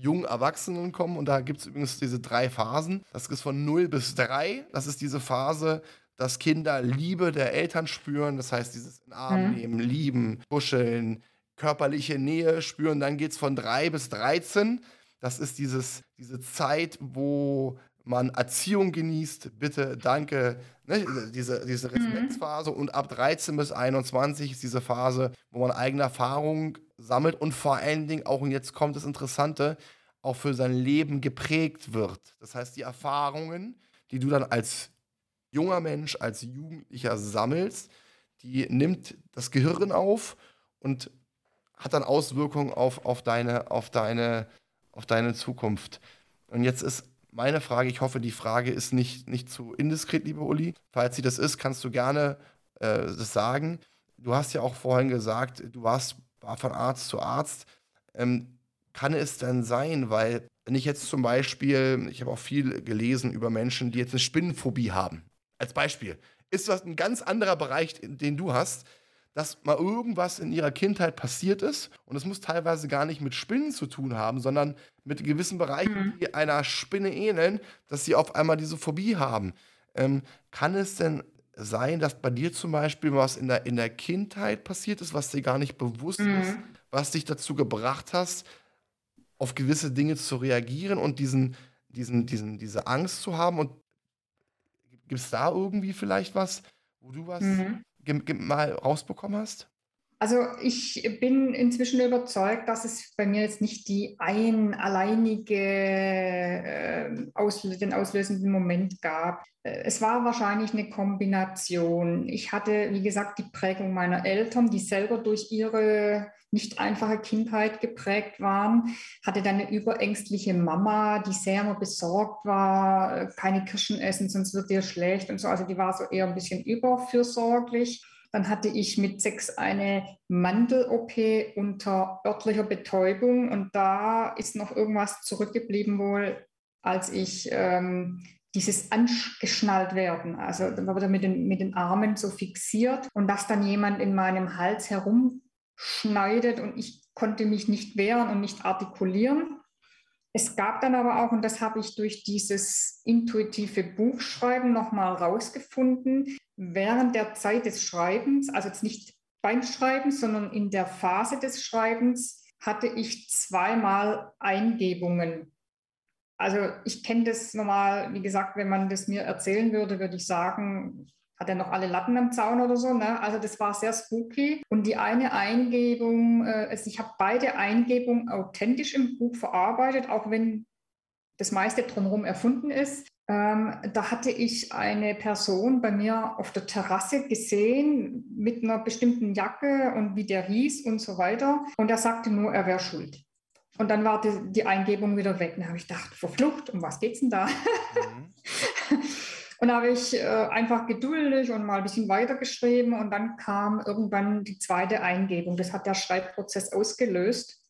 jungen Erwachsenen kommen. Und da gibt es übrigens diese drei Phasen. Das ist von 0 bis 3. Das ist diese Phase, dass Kinder Liebe der Eltern spüren. Das heißt, dieses in Arm mhm. nehmen, lieben, kuscheln, körperliche Nähe spüren. Dann geht es von 3 bis 13. Das ist dieses, diese Zeit, wo man Erziehung genießt, bitte, danke, ne, diese, diese mhm. Respektsphase. Mhm. Und ab 13 bis 21 ist diese Phase, wo man eigene Erfahrungen sammelt und vor allen Dingen auch, und jetzt kommt das Interessante, auch für sein Leben geprägt wird. Das heißt, die Erfahrungen, die du dann als junger Mensch, als Jugendlicher sammelst, die nimmt das Gehirn auf und hat dann Auswirkungen auf, auf, deine, auf, deine, auf deine Zukunft. Und jetzt ist meine Frage, ich hoffe, die Frage ist nicht, nicht zu indiskret, liebe Uli. Falls sie das ist, kannst du gerne äh, das sagen. Du hast ja auch vorhin gesagt, du warst war von Arzt zu Arzt. Ähm, kann es denn sein, weil wenn ich jetzt zum Beispiel, ich habe auch viel gelesen über Menschen, die jetzt eine Spinnenphobie haben, als Beispiel, ist das ein ganz anderer Bereich, den du hast, dass mal irgendwas in ihrer Kindheit passiert ist und es muss teilweise gar nicht mit Spinnen zu tun haben, sondern mit gewissen Bereichen, mhm. die einer Spinne ähneln, dass sie auf einmal diese Phobie haben. Ähm, kann es denn sein, dass bei dir zum Beispiel was in der, in der Kindheit passiert ist, was dir gar nicht bewusst mhm. ist, was dich dazu gebracht hast, auf gewisse Dinge zu reagieren und diesen, diesen, diesen, diese Angst zu haben? Und gibt es da irgendwie vielleicht was, wo du was mhm. mal rausbekommen hast? Also ich bin inzwischen überzeugt, dass es bei mir jetzt nicht die ein alleinige äh, auslö den auslösenden Moment gab. Äh, es war wahrscheinlich eine Kombination. Ich hatte, wie gesagt, die Prägung meiner Eltern, die selber durch ihre nicht einfache Kindheit geprägt waren, hatte dann eine überängstliche Mama, die sehr immer besorgt war, keine Kirschen essen, sonst wird dir schlecht und so. Also die war so eher ein bisschen überfürsorglich. Dann hatte ich mit sechs eine Mandel-OP unter örtlicher Betäubung und da ist noch irgendwas zurückgeblieben wohl, als ich ähm, dieses angeschnallt werden, also da wurde mit den, mit den Armen so fixiert und dass dann jemand in meinem Hals herumschneidet und ich konnte mich nicht wehren und nicht artikulieren. Es gab dann aber auch, und das habe ich durch dieses intuitive Buchschreiben nochmal rausgefunden, während der Zeit des Schreibens, also jetzt nicht beim Schreiben, sondern in der Phase des Schreibens, hatte ich zweimal Eingebungen. Also ich kenne das normal, wie gesagt, wenn man das mir erzählen würde, würde ich sagen, hat er noch alle Latten am Zaun oder so. Ne? Also das war sehr spooky. Und die eine Eingebung, äh, also ich habe beide Eingebungen authentisch im Buch verarbeitet, auch wenn das meiste drumherum erfunden ist. Ähm, da hatte ich eine Person bei mir auf der Terrasse gesehen mit einer bestimmten Jacke und wie der hieß und so weiter. Und er sagte nur, er wäre schuld. Und dann war die, die Eingebung wieder weg. Und da habe ich gedacht, verflucht, um was geht es denn da? Mhm. Und da habe ich äh, einfach geduldig und mal ein bisschen weitergeschrieben und dann kam irgendwann die zweite Eingebung. Das hat der Schreibprozess ausgelöst.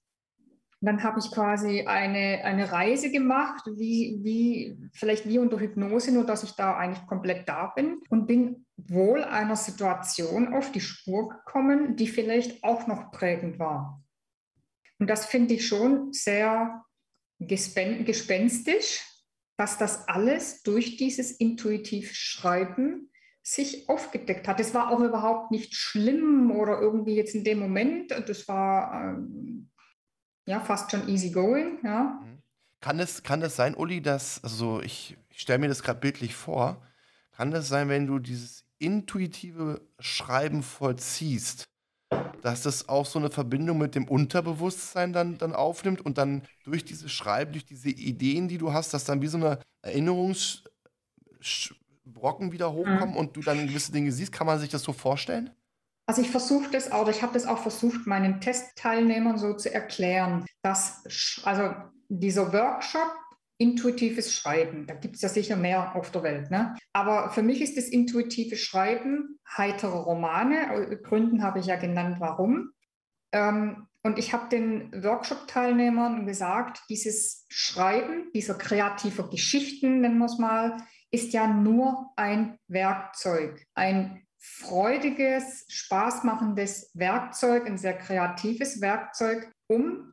Und dann habe ich quasi eine, eine Reise gemacht, wie, wie, vielleicht wie unter Hypnose, nur dass ich da eigentlich komplett da bin und bin wohl einer Situation auf die Spur gekommen, die vielleicht auch noch prägend war. Und das finde ich schon sehr gespenstisch, dass das alles durch dieses intuitiv Schreiben sich aufgedeckt hat. Es war auch überhaupt nicht schlimm oder irgendwie jetzt in dem Moment. Das war ähm, ja fast schon easy going. Ja. Mhm. Kann es, kann es sein, Uli, dass, also ich, ich stelle mir das gerade bildlich vor, kann es sein, wenn du dieses intuitive Schreiben vollziehst, dass das auch so eine Verbindung mit dem Unterbewusstsein dann, dann aufnimmt und dann durch dieses Schreiben, durch diese Ideen, die du hast, dass dann wie so eine Erinnerungsbrocken wieder hochkommen mhm. und du dann gewisse Dinge siehst. Kann man sich das so vorstellen? Also ich versuche das auch, ich habe das auch versucht, meinen Testteilnehmern so zu erklären, dass also dieser Workshop intuitives Schreiben. Da gibt es ja sicher mehr auf der Welt. Ne? Aber für mich ist das intuitive Schreiben heitere Romane. Gründen habe ich ja genannt, warum. Ähm, und ich habe den Workshop-Teilnehmern gesagt, dieses Schreiben dieser kreativer Geschichten, nennen wir es mal, ist ja nur ein Werkzeug, ein freudiges, spaßmachendes Werkzeug, ein sehr kreatives Werkzeug, um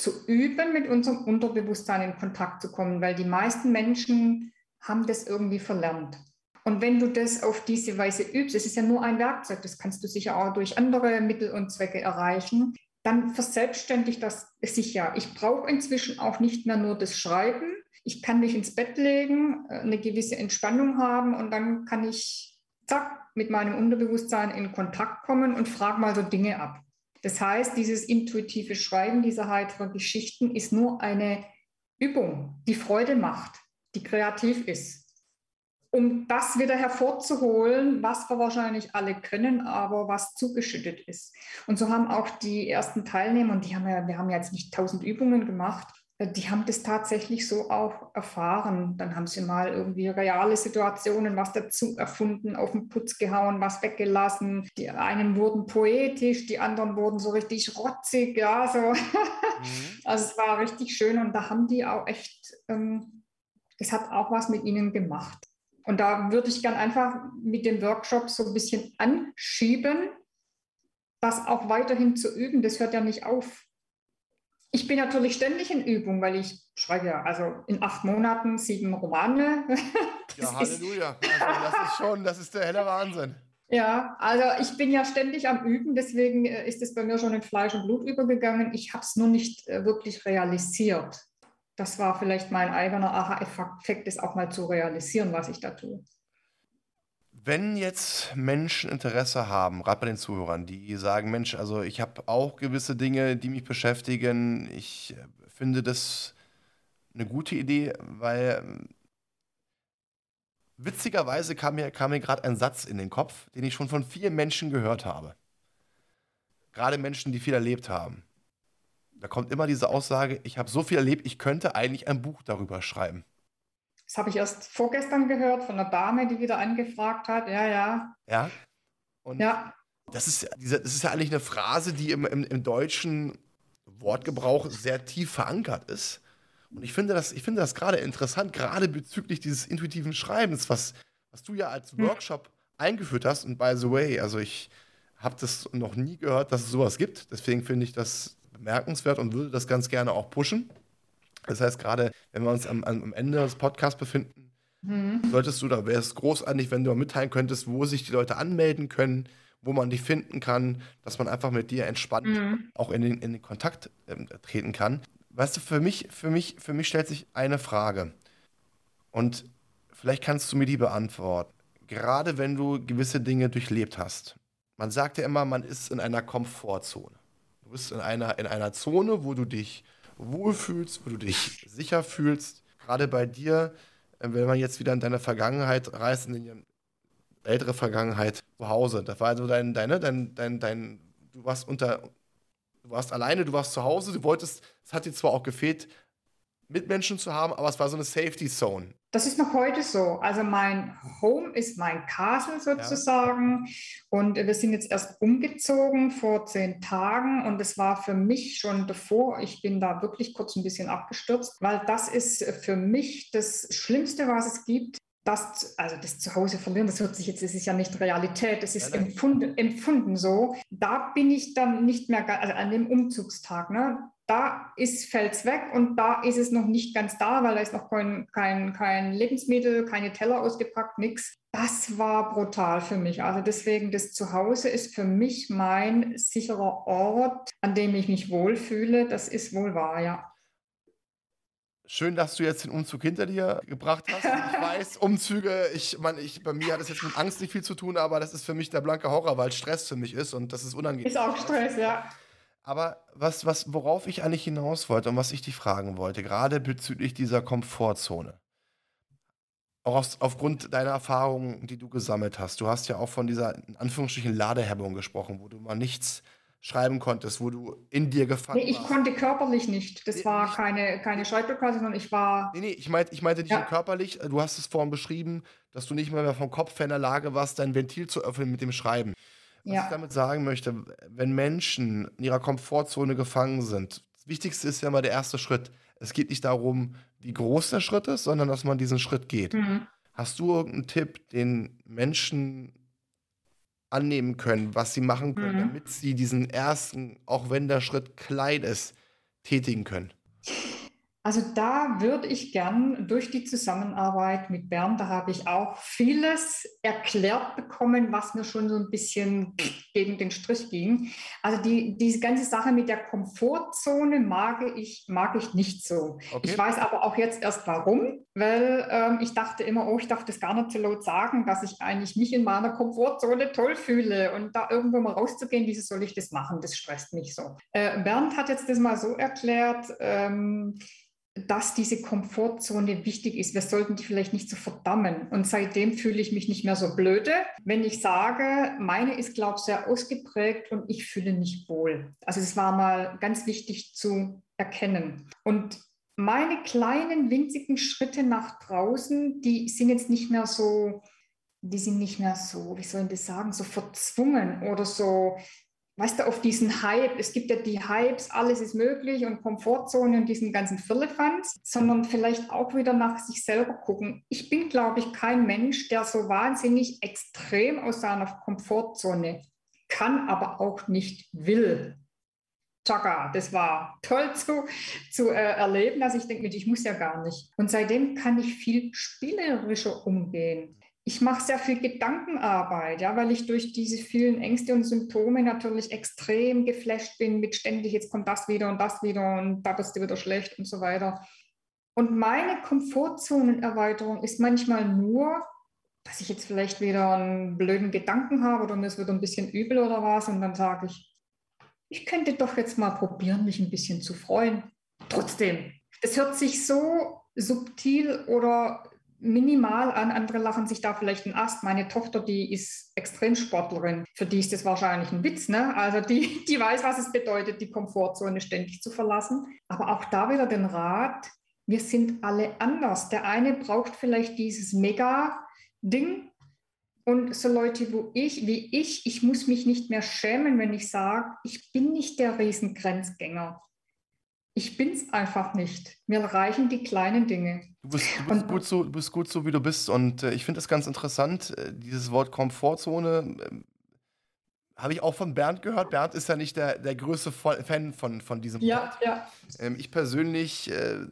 zu üben, mit unserem Unterbewusstsein in Kontakt zu kommen, weil die meisten Menschen haben das irgendwie verlernt. Und wenn du das auf diese Weise übst, es ist ja nur ein Werkzeug, das kannst du sicher auch durch andere Mittel und Zwecke erreichen, dann verselbstständigt das sich ja. Ich brauche inzwischen auch nicht mehr nur das Schreiben. Ich kann mich ins Bett legen, äh, eine gewisse Entspannung haben und dann kann ich, zack, mit meinem Unterbewusstsein in Kontakt kommen und frage mal so Dinge ab. Das heißt, dieses intuitive Schreiben dieser heiteren Geschichten ist nur eine Übung, die Freude macht, die kreativ ist. Um das wieder hervorzuholen, was wir wahrscheinlich alle können, aber was zugeschüttet ist. Und so haben auch die ersten Teilnehmer, und die haben ja, wir haben ja jetzt nicht tausend Übungen gemacht, die haben das tatsächlich so auch erfahren. Dann haben sie mal irgendwie reale Situationen, was dazu erfunden, auf den Putz gehauen, was weggelassen. Die einen wurden poetisch, die anderen wurden so richtig rotzig, ja, so. Mhm. Also es war richtig schön und da haben die auch echt, ähm, das hat auch was mit ihnen gemacht. Und da würde ich gern einfach mit dem Workshop so ein bisschen anschieben, das auch weiterhin zu üben. Das hört ja nicht auf. Ich bin natürlich ständig in Übung, weil ich schreibe ja also in acht Monaten sieben Romane. Das ja, Halleluja. Also das ist schon, das ist der helle Wahnsinn. Ja, also ich bin ja ständig am Üben, deswegen äh, ist es bei mir schon in Fleisch und Blut übergegangen. Ich habe es nur nicht äh, wirklich realisiert. Das war vielleicht mein eigener Aha-Effekt, das auch mal zu realisieren, was ich da tue. Wenn jetzt Menschen Interesse haben, gerade bei den Zuhörern, die sagen, Mensch, also ich habe auch gewisse Dinge, die mich beschäftigen. Ich äh, finde das eine gute Idee, weil ähm, witzigerweise kam mir, kam mir gerade ein Satz in den Kopf, den ich schon von vielen Menschen gehört habe. Gerade Menschen, die viel erlebt haben. Da kommt immer diese Aussage, ich habe so viel erlebt, ich könnte eigentlich ein Buch darüber schreiben. Das habe ich erst vorgestern gehört von einer Dame, die wieder angefragt hat. Ja, ja. Ja. Und ja. Das, ist, das ist ja eigentlich eine Phrase, die im, im, im deutschen Wortgebrauch sehr tief verankert ist. Und ich finde das, ich finde das gerade interessant, gerade bezüglich dieses intuitiven Schreibens, was, was du ja als hm. Workshop hm. eingeführt hast. Und by the way, also ich habe das noch nie gehört, dass es sowas gibt. Deswegen finde ich das bemerkenswert und würde das ganz gerne auch pushen. Das heißt, gerade wenn wir uns am, am Ende des Podcasts befinden, mhm. solltest du, da wäre es großartig, wenn du mitteilen könntest, wo sich die Leute anmelden können, wo man dich finden kann, dass man einfach mit dir entspannt mhm. auch in den, in den Kontakt ähm, treten kann. Weißt du, für mich, für, mich, für mich stellt sich eine Frage. Und vielleicht kannst du mir die beantworten. Gerade wenn du gewisse Dinge durchlebt hast. Man sagt ja immer, man ist in einer Komfortzone. Du bist in einer, in einer Zone, wo du dich wohlfühlst, wo du dich sicher fühlst. Gerade bei dir, äh, wenn man jetzt wieder in deine Vergangenheit reist, in die ältere Vergangenheit zu Hause. Das war also dein, deine, dein, dein, dein, du warst unter, du warst alleine, du warst zu Hause, du wolltest, es hat dir zwar auch gefehlt, Mitmenschen zu haben, aber es war so eine Safety Zone. Das ist noch heute so. Also mein Home ist mein Castle sozusagen. Ja. Und wir sind jetzt erst umgezogen vor zehn Tagen. Und es war für mich schon davor, ich bin da wirklich kurz ein bisschen abgestürzt, weil das ist für mich das Schlimmste, was es gibt. Das, also das Zuhause verlieren, das hört sich jetzt, das ist ja nicht Realität, es ist empfunden, empfunden so. Da bin ich dann nicht mehr, also an dem Umzugstag, ne, da fällt es weg und da ist es noch nicht ganz da, weil da ist noch kein, kein, kein Lebensmittel, keine Teller ausgepackt, nichts. Das war brutal für mich. Also deswegen, das Zuhause ist für mich mein sicherer Ort, an dem ich mich wohlfühle. Das ist wohl wahr, ja. Schön, dass du jetzt den Umzug hinter dir gebracht hast. Ich weiß, Umzüge, ich meine, ich, bei mir hat es jetzt mit Angst nicht viel zu tun, aber das ist für mich der blanke Horror, weil Stress für mich ist und das ist unangenehm. Ist auch Stress, ja. Aber was, was, worauf ich eigentlich hinaus wollte und was ich dich fragen wollte, gerade bezüglich dieser Komfortzone, auch aus, aufgrund deiner Erfahrungen, die du gesammelt hast, du hast ja auch von dieser, in Anführungsstrichen, Ladehemmung gesprochen, wo du mal nichts schreiben konntest, wo du in dir gefangen nee, ich warst. konnte körperlich nicht. Das nee, war nicht, keine, keine Schreibblockade, sondern ich war. Nee, nee, ich meinte, ich meinte nicht ja. körperlich. Du hast es vorhin beschrieben, dass du nicht mehr vom Kopf her in der Lage warst, dein Ventil zu öffnen mit dem Schreiben. Was ja. ich damit sagen möchte, wenn Menschen in ihrer Komfortzone gefangen sind, das Wichtigste ist ja immer der erste Schritt. Es geht nicht darum, wie groß der Schritt ist, sondern dass man diesen Schritt geht. Mhm. Hast du irgendeinen Tipp, den Menschen annehmen können, was sie machen können, mhm. damit sie diesen ersten, auch wenn der Schritt klein ist, tätigen können? Also da würde ich gern durch die Zusammenarbeit mit Bernd, da habe ich auch vieles erklärt bekommen, was mir schon so ein bisschen gegen den Strich ging. Also die, diese ganze Sache mit der Komfortzone mag ich, mag ich nicht so. Okay. Ich weiß aber auch jetzt erst warum, weil ähm, ich dachte immer, oh, ich darf das gar nicht so laut sagen, dass ich eigentlich mich in meiner Komfortzone toll fühle und da irgendwo mal rauszugehen, wieso soll ich das machen? Das stresst mich so. Äh, Bernd hat jetzt das mal so erklärt, ähm, dass diese Komfortzone wichtig ist. Wir sollten die vielleicht nicht so verdammen. Und seitdem fühle ich mich nicht mehr so blöde, wenn ich sage, meine ist, glaube ich, sehr ausgeprägt und ich fühle mich wohl. Also es war mal ganz wichtig zu erkennen. Und meine kleinen, winzigen Schritte nach draußen, die sind jetzt nicht mehr so, die sind nicht mehr so, wie soll ich das sagen, so verzwungen oder so weißt du, auf diesen Hype, es gibt ja die Hypes, alles ist möglich und Komfortzone und diesen ganzen Firlefanz, sondern vielleicht auch wieder nach sich selber gucken. Ich bin, glaube ich, kein Mensch, der so wahnsinnig extrem aus seiner Komfortzone kann, aber auch nicht will. Chaka, das war toll zu, zu äh, erleben, dass ich denke, ich muss ja gar nicht. Und seitdem kann ich viel spielerischer umgehen ich mache sehr viel Gedankenarbeit, ja, weil ich durch diese vielen Ängste und Symptome natürlich extrem geflasht bin mit ständig, jetzt kommt das wieder und das wieder und da bist du wieder schlecht und so weiter. Und meine Komfortzonenerweiterung ist manchmal nur, dass ich jetzt vielleicht wieder einen blöden Gedanken habe oder mir es wird ein bisschen übel oder was und dann sage ich, ich könnte doch jetzt mal probieren, mich ein bisschen zu freuen. Trotzdem, das hört sich so subtil oder minimal an. Andere lachen sich da vielleicht einen Ast. Meine Tochter, die ist Extremsportlerin. Für die ist das wahrscheinlich ein Witz. Ne? Also die, die weiß, was es bedeutet, die Komfortzone ständig zu verlassen. Aber auch da wieder den Rat, wir sind alle anders. Der eine braucht vielleicht dieses Mega-Ding. Und so Leute wo ich, wie ich, ich muss mich nicht mehr schämen, wenn ich sage, ich bin nicht der Riesengrenzgänger. Ich bin es einfach nicht. Mir reichen die kleinen Dinge. Du bist, du bist gut so, du bist gut so, wie du bist. Und äh, ich finde es ganz interessant, äh, dieses Wort Komfortzone. Äh, habe ich auch von Bernd gehört. Bernd ist ja nicht der, der größte Fan von, von diesem ja, Wort. Ja. Ähm, ich persönlich äh,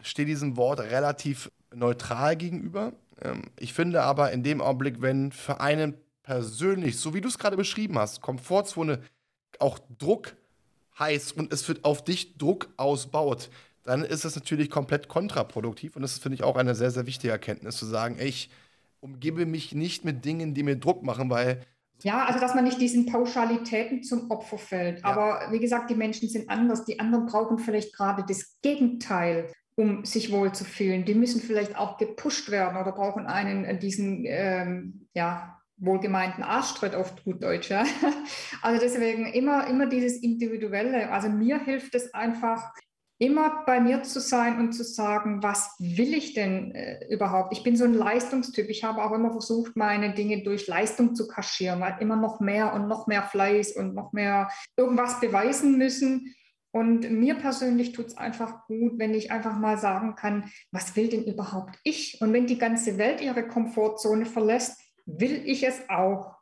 stehe diesem Wort relativ neutral gegenüber. Ähm, ich finde aber in dem Augenblick, wenn für einen persönlich, so wie du es gerade beschrieben hast, Komfortzone auch Druck heißt und es wird auf dich Druck ausbaut, dann ist es natürlich komplett kontraproduktiv. Und das finde ich auch eine sehr, sehr wichtige Erkenntnis, zu sagen, ey, ich umgebe mich nicht mit Dingen, die mir Druck machen, weil. Ja, also dass man nicht diesen Pauschalitäten zum Opfer fällt. Ja. Aber wie gesagt, die Menschen sind anders. Die anderen brauchen vielleicht gerade das Gegenteil, um sich wohlzufühlen. Die müssen vielleicht auch gepusht werden oder brauchen einen äh, diesen, ähm, ja, wohlgemeinten Arschtritt auf gut Deutsch. Ja? Also deswegen immer, immer dieses Individuelle. Also mir hilft es einfach, immer bei mir zu sein und zu sagen, was will ich denn äh, überhaupt? Ich bin so ein Leistungstyp. Ich habe auch immer versucht, meine Dinge durch Leistung zu kaschieren, weil immer noch mehr und noch mehr Fleiß und noch mehr irgendwas beweisen müssen. Und mir persönlich tut es einfach gut, wenn ich einfach mal sagen kann, was will denn überhaupt ich? Und wenn die ganze Welt ihre Komfortzone verlässt, will ich es auch.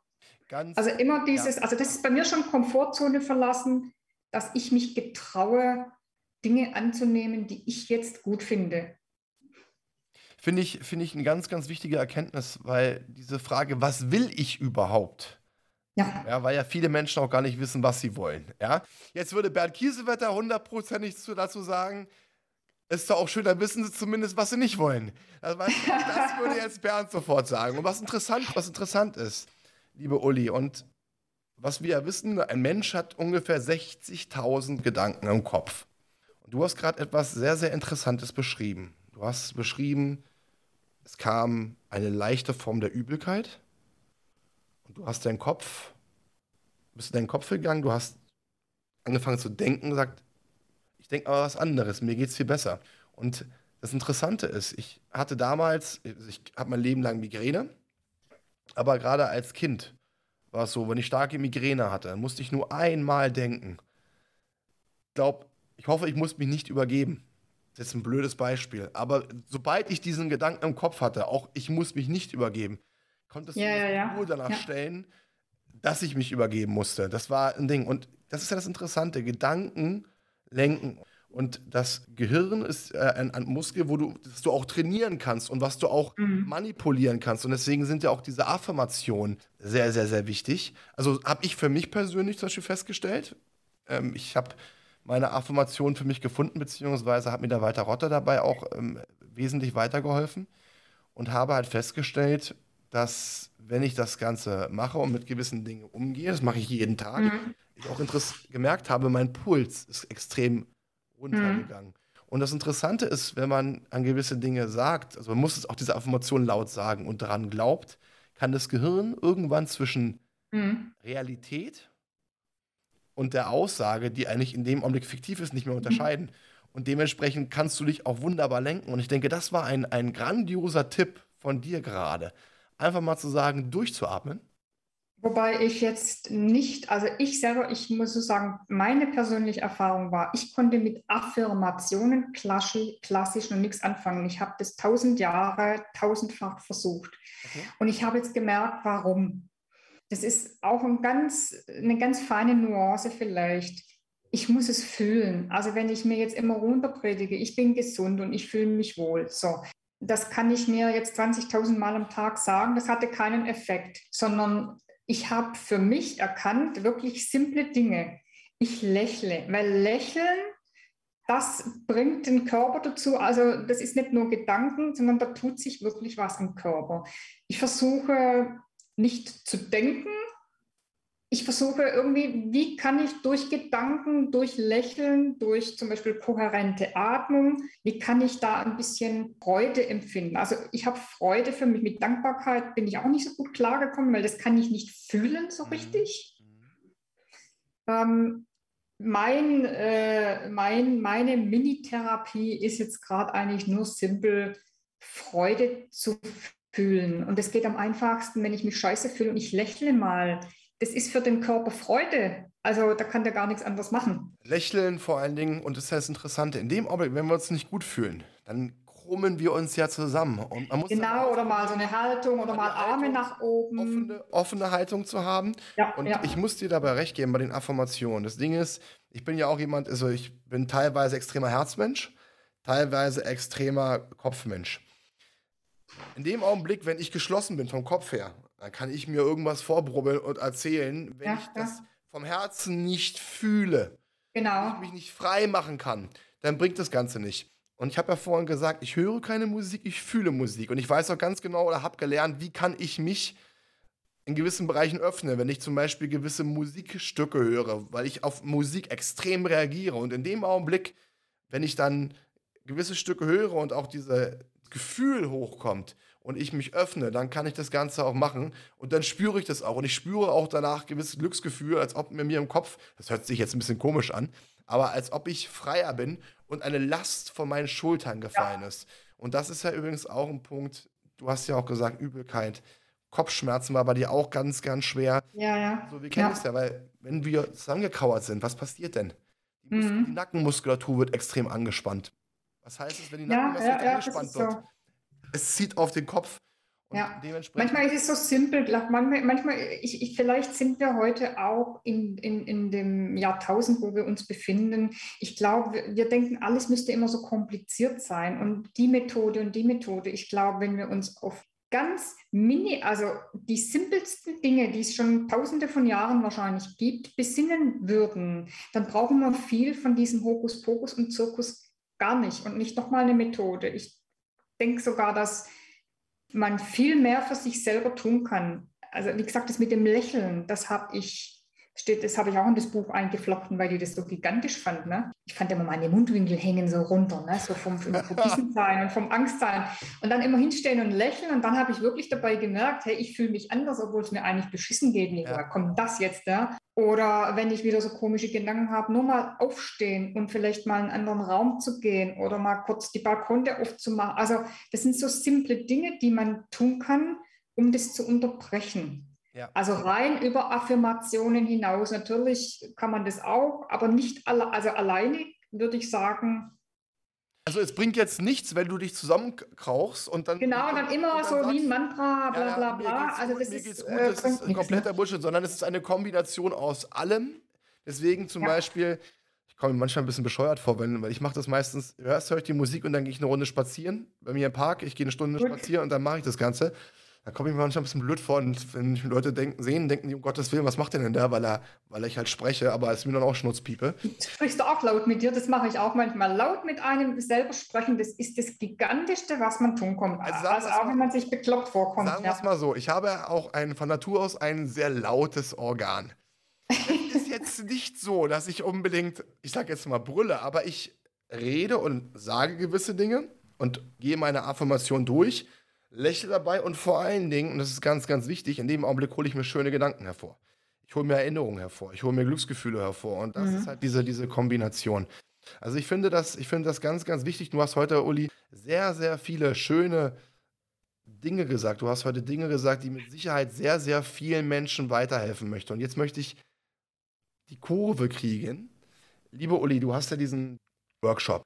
Ganz, also immer dieses, ja. also das ist bei mir schon Komfortzone verlassen, dass ich mich getraue, Dinge anzunehmen, die ich jetzt gut finde. Finde ich, finde ich eine ganz, ganz wichtige Erkenntnis, weil diese Frage, was will ich überhaupt? Ja. ja. Weil ja viele Menschen auch gar nicht wissen, was sie wollen. Ja? Jetzt würde Bernd Kiesewetter hundertprozentig dazu sagen, ist doch auch schön, da wissen sie zumindest, was sie nicht wollen. Also, das würde jetzt Bernd sofort sagen. Und was interessant, was interessant ist, liebe Uli, und was wir ja wissen, ein Mensch hat ungefähr 60.000 Gedanken im Kopf. Du hast gerade etwas sehr, sehr Interessantes beschrieben. Du hast beschrieben, es kam eine leichte Form der Übelkeit und du hast deinen Kopf bist in deinen Kopf gegangen, du hast angefangen zu denken, gesagt, denke aber was anderes, mir geht es viel besser. Und das Interessante ist, ich hatte damals, ich habe mein Leben lang Migräne, aber gerade als Kind war es so, wenn ich starke Migräne hatte, musste ich nur einmal denken. Ich glaube, ich hoffe, ich muss mich nicht übergeben. Das ist ein blödes Beispiel. Aber sobald ich diesen Gedanken im Kopf hatte, auch ich muss mich nicht übergeben, konntest ja, du ja, ja. nur danach stellen, dass ich mich übergeben musste. Das war ein Ding. Und das ist ja das Interessante. Gedanken lenken. Und das Gehirn ist äh, ein, ein, Muskel, wo du, das du auch trainieren kannst und was du auch mhm. manipulieren kannst. Und deswegen sind ja auch diese Affirmationen sehr, sehr, sehr wichtig. Also habe ich für mich persönlich zum Beispiel festgestellt. Ähm, ich habe meine Affirmation für mich gefunden, beziehungsweise hat mir der Walter Rotter dabei auch ähm, wesentlich weitergeholfen und habe halt festgestellt, dass wenn ich das Ganze mache und mit gewissen Dingen umgehe, das mache ich jeden Tag, mhm. Ich auch gemerkt habe, mein Puls ist extrem runtergegangen. Mhm. Und das Interessante ist, wenn man an gewisse Dinge sagt, also man muss es auch diese Affirmation laut sagen und daran glaubt, kann das Gehirn irgendwann zwischen mhm. Realität und der Aussage, die eigentlich in dem Augenblick fiktiv ist, nicht mehr unterscheiden. Mhm. Und dementsprechend kannst du dich auch wunderbar lenken. Und ich denke, das war ein, ein grandioser Tipp von dir gerade. Einfach mal zu sagen, durchzuatmen Wobei ich jetzt nicht, also ich selber, ich muss so sagen, meine persönliche Erfahrung war, ich konnte mit Affirmationen klassisch, klassisch noch nichts anfangen. Ich habe das tausend Jahre, tausendfach versucht. Okay. Und ich habe jetzt gemerkt, warum. Das ist auch ein ganz, eine ganz feine Nuance vielleicht. Ich muss es fühlen. Also wenn ich mir jetzt immer runterpredige, ich bin gesund und ich fühle mich wohl. So, das kann ich mir jetzt 20.000 Mal am Tag sagen. Das hatte keinen Effekt, sondern ich habe für mich erkannt, wirklich simple Dinge. Ich lächle, weil Lächeln, das bringt den Körper dazu. Also das ist nicht nur Gedanken, sondern da tut sich wirklich was im Körper. Ich versuche nicht zu denken. Ich versuche irgendwie, wie kann ich durch Gedanken, durch Lächeln, durch zum Beispiel kohärente Atmung, wie kann ich da ein bisschen Freude empfinden? Also ich habe Freude für mich. Mit Dankbarkeit bin ich auch nicht so gut klargekommen, weil das kann ich nicht fühlen so mhm. richtig. Ähm, mein, äh, mein, meine Mini-Therapie ist jetzt gerade eigentlich nur simpel, Freude zu fühlen. Und es geht am einfachsten, wenn ich mich scheiße fühle und ich lächle mal. Das ist für den Körper Freude. Also da kann der gar nichts anderes machen. Lächeln vor allen Dingen, und das ist das Interessante, in dem Augenblick, wenn wir uns nicht gut fühlen, dann krummen wir uns ja zusammen. Und man muss genau, oder mal so eine Haltung oder mal Arme Haltung, nach oben. Offene, offene Haltung zu haben. Ja, und ja. ich muss dir dabei recht geben bei den Affirmationen. Das Ding ist, ich bin ja auch jemand, also ich bin teilweise extremer Herzmensch, teilweise extremer Kopfmensch. In dem Augenblick, wenn ich geschlossen bin vom Kopf her, dann kann ich mir irgendwas vorbrubbeln und erzählen, wenn ja, ich das vom Herzen nicht fühle. Genau. Wenn ich mich nicht frei machen kann, dann bringt das Ganze nicht. Und ich habe ja vorhin gesagt, ich höre keine Musik, ich fühle Musik. Und ich weiß auch ganz genau oder habe gelernt, wie kann ich mich in gewissen Bereichen öffnen, wenn ich zum Beispiel gewisse Musikstücke höre, weil ich auf Musik extrem reagiere. Und in dem Augenblick, wenn ich dann gewisse Stücke höre und auch dieses Gefühl hochkommt und ich mich öffne, dann kann ich das Ganze auch machen und dann spüre ich das auch und ich spüre auch danach gewisses Glücksgefühl, als ob mir, mir im Kopf, das hört sich jetzt ein bisschen komisch an, aber als ob ich freier bin und eine Last von meinen Schultern gefallen ja. ist. Und das ist ja übrigens auch ein Punkt, du hast ja auch gesagt, Übelkeit. Kopfschmerzen war bei dir auch ganz, ganz schwer. Ja, ja. So, wir kennen es ja. ja, weil wenn wir zusammengekauert sind, was passiert denn? Die, mhm. die Nackenmuskulatur wird extrem angespannt. Was heißt es, wenn die Nackenmuskulatur ja, angespannt wird? So es zieht auf den Kopf. ja. Manchmal ist es so simpel. Manchmal, manchmal ich, ich, vielleicht sind wir heute auch in, in, in dem Jahrtausend, wo wir uns befinden. Ich glaube, wir, wir denken, alles müsste immer so kompliziert sein und die Methode und die Methode. Ich glaube, wenn wir uns auf ganz mini, also die simpelsten Dinge, die es schon tausende von Jahren wahrscheinlich gibt, besinnen würden, dann brauchen wir viel von diesem Hokuspokus und Zirkus gar nicht und nicht nochmal eine Methode. Ich denke sogar, dass man viel mehr für sich selber tun kann. Also wie gesagt, das mit dem Lächeln, das habe ich steht, das habe ich auch in das Buch eingeflochten, weil die das so gigantisch fand. Ne? Ich fand immer meine Mundwinkel hängen so runter, ne? so vom, vom Verbissensein und vom Angstsein. Und dann immer hinstellen und lächeln. Und dann habe ich wirklich dabei gemerkt, hey, ich fühle mich anders, obwohl es mir eigentlich beschissen geht. Nee, ja. kommt das jetzt da? Oder wenn ich wieder so komische Gedanken habe, nur mal aufstehen und vielleicht mal in einen anderen Raum zu gehen oder mal kurz die Balkone aufzumachen. Also das sind so simple Dinge, die man tun kann, um das zu unterbrechen. Ja. Also rein über Affirmationen hinaus. Natürlich kann man das auch, aber nicht alle, also alleine würde ich sagen. Also es bringt jetzt nichts, wenn du dich zusammenkrauchst und dann. Genau, und dann immer dann so sagst, wie ein Mantra, bla bla bla. Ja, also das mir ist, geht's gut, äh, das ist ein kompletter? Bullshit, sondern es ist eine Kombination aus allem. Deswegen zum ja. Beispiel, ich komme mir manchmal ein bisschen bescheuert vor, wenn, weil ich mache das meistens, erst höre ich die Musik und dann gehe ich eine Runde spazieren bei mir im Park, ich gehe eine Stunde gut. spazieren und dann mache ich das Ganze. Da komme ich mir manchmal ein bisschen blöd vor und wenn mich Leute denken, sehen, denken die, um Gottes Willen, was macht der denn da, weil, er, weil ich halt spreche, aber es ist mir dann auch Schnutzpiepe. Sprichst du auch laut mit dir? Das mache ich auch manchmal. Laut mit einem selber sprechen, das ist das Gigantischste, was man tun kann. Also, also auch mal, wenn man sich bekloppt vorkommt. Sagen wir es mal so, ich habe auch ein, von Natur aus ein sehr lautes Organ. es ist jetzt nicht so, dass ich unbedingt, ich sage jetzt mal brülle, aber ich rede und sage gewisse Dinge und gehe meine Affirmation durch lächle dabei und vor allen Dingen, und das ist ganz, ganz wichtig, in dem Augenblick hole ich mir schöne Gedanken hervor. Ich hole mir Erinnerungen hervor, ich hole mir Glücksgefühle hervor und das mhm. ist halt diese, diese Kombination. Also ich finde das, ich finde das ganz, ganz wichtig. Du hast heute, Uli, sehr, sehr viele schöne Dinge gesagt. Du hast heute Dinge gesagt, die mit Sicherheit sehr, sehr vielen Menschen weiterhelfen möchten. Und jetzt möchte ich die Kurve kriegen. Liebe Uli, du hast ja diesen Workshop.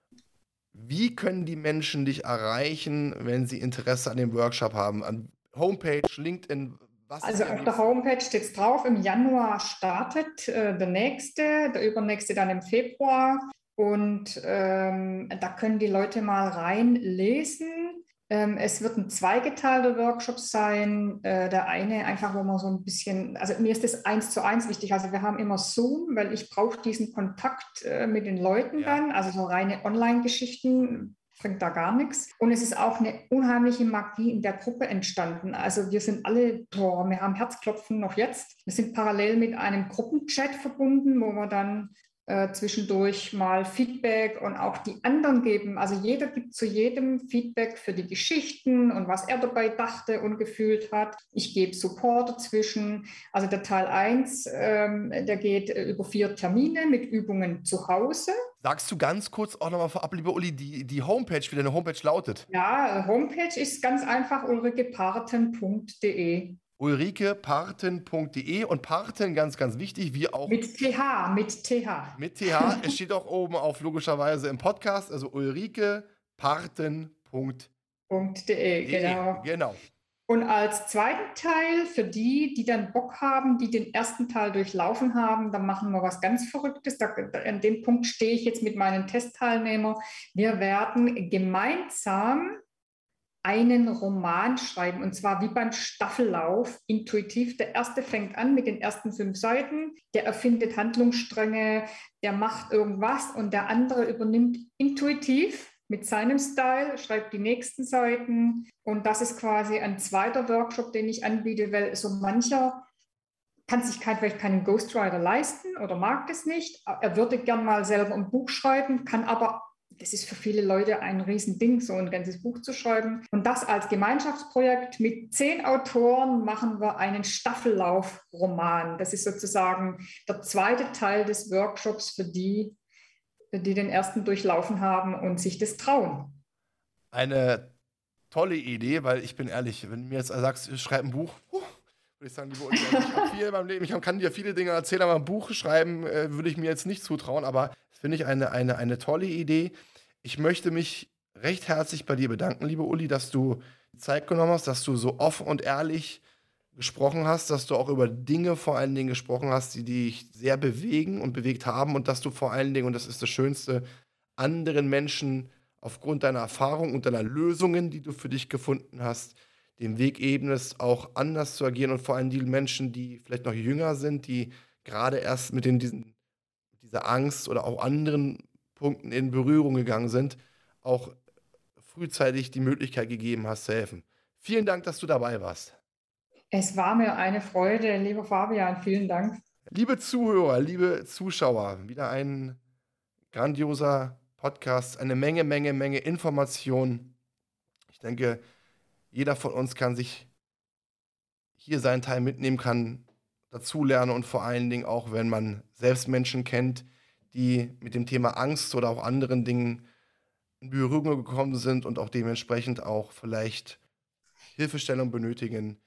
Wie können die Menschen dich erreichen, wenn sie Interesse an dem Workshop haben? An Homepage, LinkedIn, was also auf der Homepage steht es drauf, im Januar startet äh, der nächste, der übernächste dann im Februar. Und ähm, da können die Leute mal reinlesen. Ähm, es wird ein zweigeteilter Workshop sein. Äh, der eine einfach, wo man so ein bisschen, also mir ist das eins zu eins wichtig. Also wir haben immer Zoom, weil ich brauche diesen Kontakt äh, mit den Leuten ja. dann. Also so reine Online-Geschichten bringt da gar nichts. Und es ist auch eine unheimliche Magie in der Gruppe entstanden. Also wir sind alle, boah, wir haben Herzklopfen noch jetzt. Wir sind parallel mit einem Gruppenchat verbunden, wo wir dann äh, zwischendurch mal Feedback und auch die anderen geben. Also jeder gibt zu jedem Feedback für die Geschichten und was er dabei dachte und gefühlt hat. Ich gebe Support dazwischen. Also der Teil 1, ähm, der geht über vier Termine mit Übungen zu Hause. Sagst du ganz kurz auch nochmal vorab, liebe Uli, die, die Homepage, wie deine Homepage lautet? Ja, Homepage ist ganz einfach ulrikeparten.de ulrikeparten.de und Parten ganz, ganz wichtig, wie auch. Mit TH, mit TH. Mit TH. es steht auch oben auf logischerweise im Podcast, also ulrikeparten.de. genau. Genau. Und als zweiten Teil für die, die dann Bock haben, die den ersten Teil durchlaufen haben, dann machen wir was ganz Verrücktes. Da, an dem Punkt stehe ich jetzt mit meinen Testteilnehmern. Wir werden gemeinsam einen Roman schreiben und zwar wie beim Staffellauf, intuitiv. Der erste fängt an mit den ersten fünf Seiten, der erfindet Handlungsstränge, der macht irgendwas und der andere übernimmt intuitiv mit seinem Style, schreibt die nächsten Seiten und das ist quasi ein zweiter Workshop, den ich anbiete, weil so mancher kann sich kein, vielleicht keinen Ghostwriter leisten oder mag das nicht. Er würde gern mal selber ein Buch schreiben, kann aber das ist für viele Leute ein Riesending, so ein ganzes Buch zu schreiben. Und das als Gemeinschaftsprojekt mit zehn Autoren machen wir einen Staffellauf-Roman. Das ist sozusagen der zweite Teil des Workshops für die, die den ersten durchlaufen haben und sich das trauen. Eine tolle Idee, weil ich bin ehrlich, wenn du mir jetzt sagst, schreib ein Buch, würde ich sagen, liebe Uli, ich habe viel meinem Leben, ich kann dir viele Dinge erzählen, aber ein Buch schreiben äh, würde ich mir jetzt nicht zutrauen, aber das finde ich eine, eine, eine tolle Idee. Ich möchte mich recht herzlich bei dir bedanken, liebe Uli, dass du Zeit genommen hast, dass du so offen und ehrlich gesprochen hast, dass du auch über Dinge vor allen Dingen gesprochen hast, die dich sehr bewegen und bewegt haben und dass du vor allen Dingen, und das ist das Schönste, anderen Menschen aufgrund deiner Erfahrung und deiner Lösungen, die du für dich gefunden hast, den Weg ebnest, auch anders zu agieren und vor allem die Menschen, die vielleicht noch jünger sind, die gerade erst mit den, diesen, dieser Angst oder auch anderen Punkten in Berührung gegangen sind, auch frühzeitig die Möglichkeit gegeben hast zu helfen. Vielen Dank, dass du dabei warst. Es war mir eine Freude, lieber Fabian, vielen Dank. Liebe Zuhörer, liebe Zuschauer, wieder ein grandioser Podcast, eine Menge, Menge, Menge Informationen. Ich denke, jeder von uns kann sich hier seinen Teil mitnehmen, kann dazulernen und vor allen Dingen auch, wenn man selbst Menschen kennt, die mit dem Thema Angst oder auch anderen Dingen in Berührung gekommen sind und auch dementsprechend auch vielleicht Hilfestellung benötigen,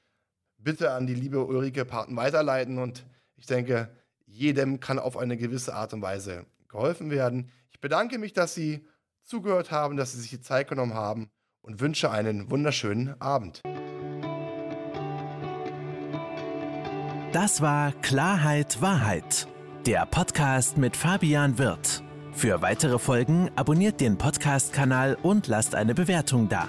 bitte an die liebe Ulrike Paten weiterleiten und ich denke, jedem kann auf eine gewisse Art und Weise geholfen werden. Ich bedanke mich, dass Sie zugehört haben, dass Sie sich die Zeit genommen haben und wünsche einen wunderschönen Abend. Das war Klarheit Wahrheit, der Podcast mit Fabian Wirth. Für weitere Folgen abonniert den Podcast-Kanal und lasst eine Bewertung da.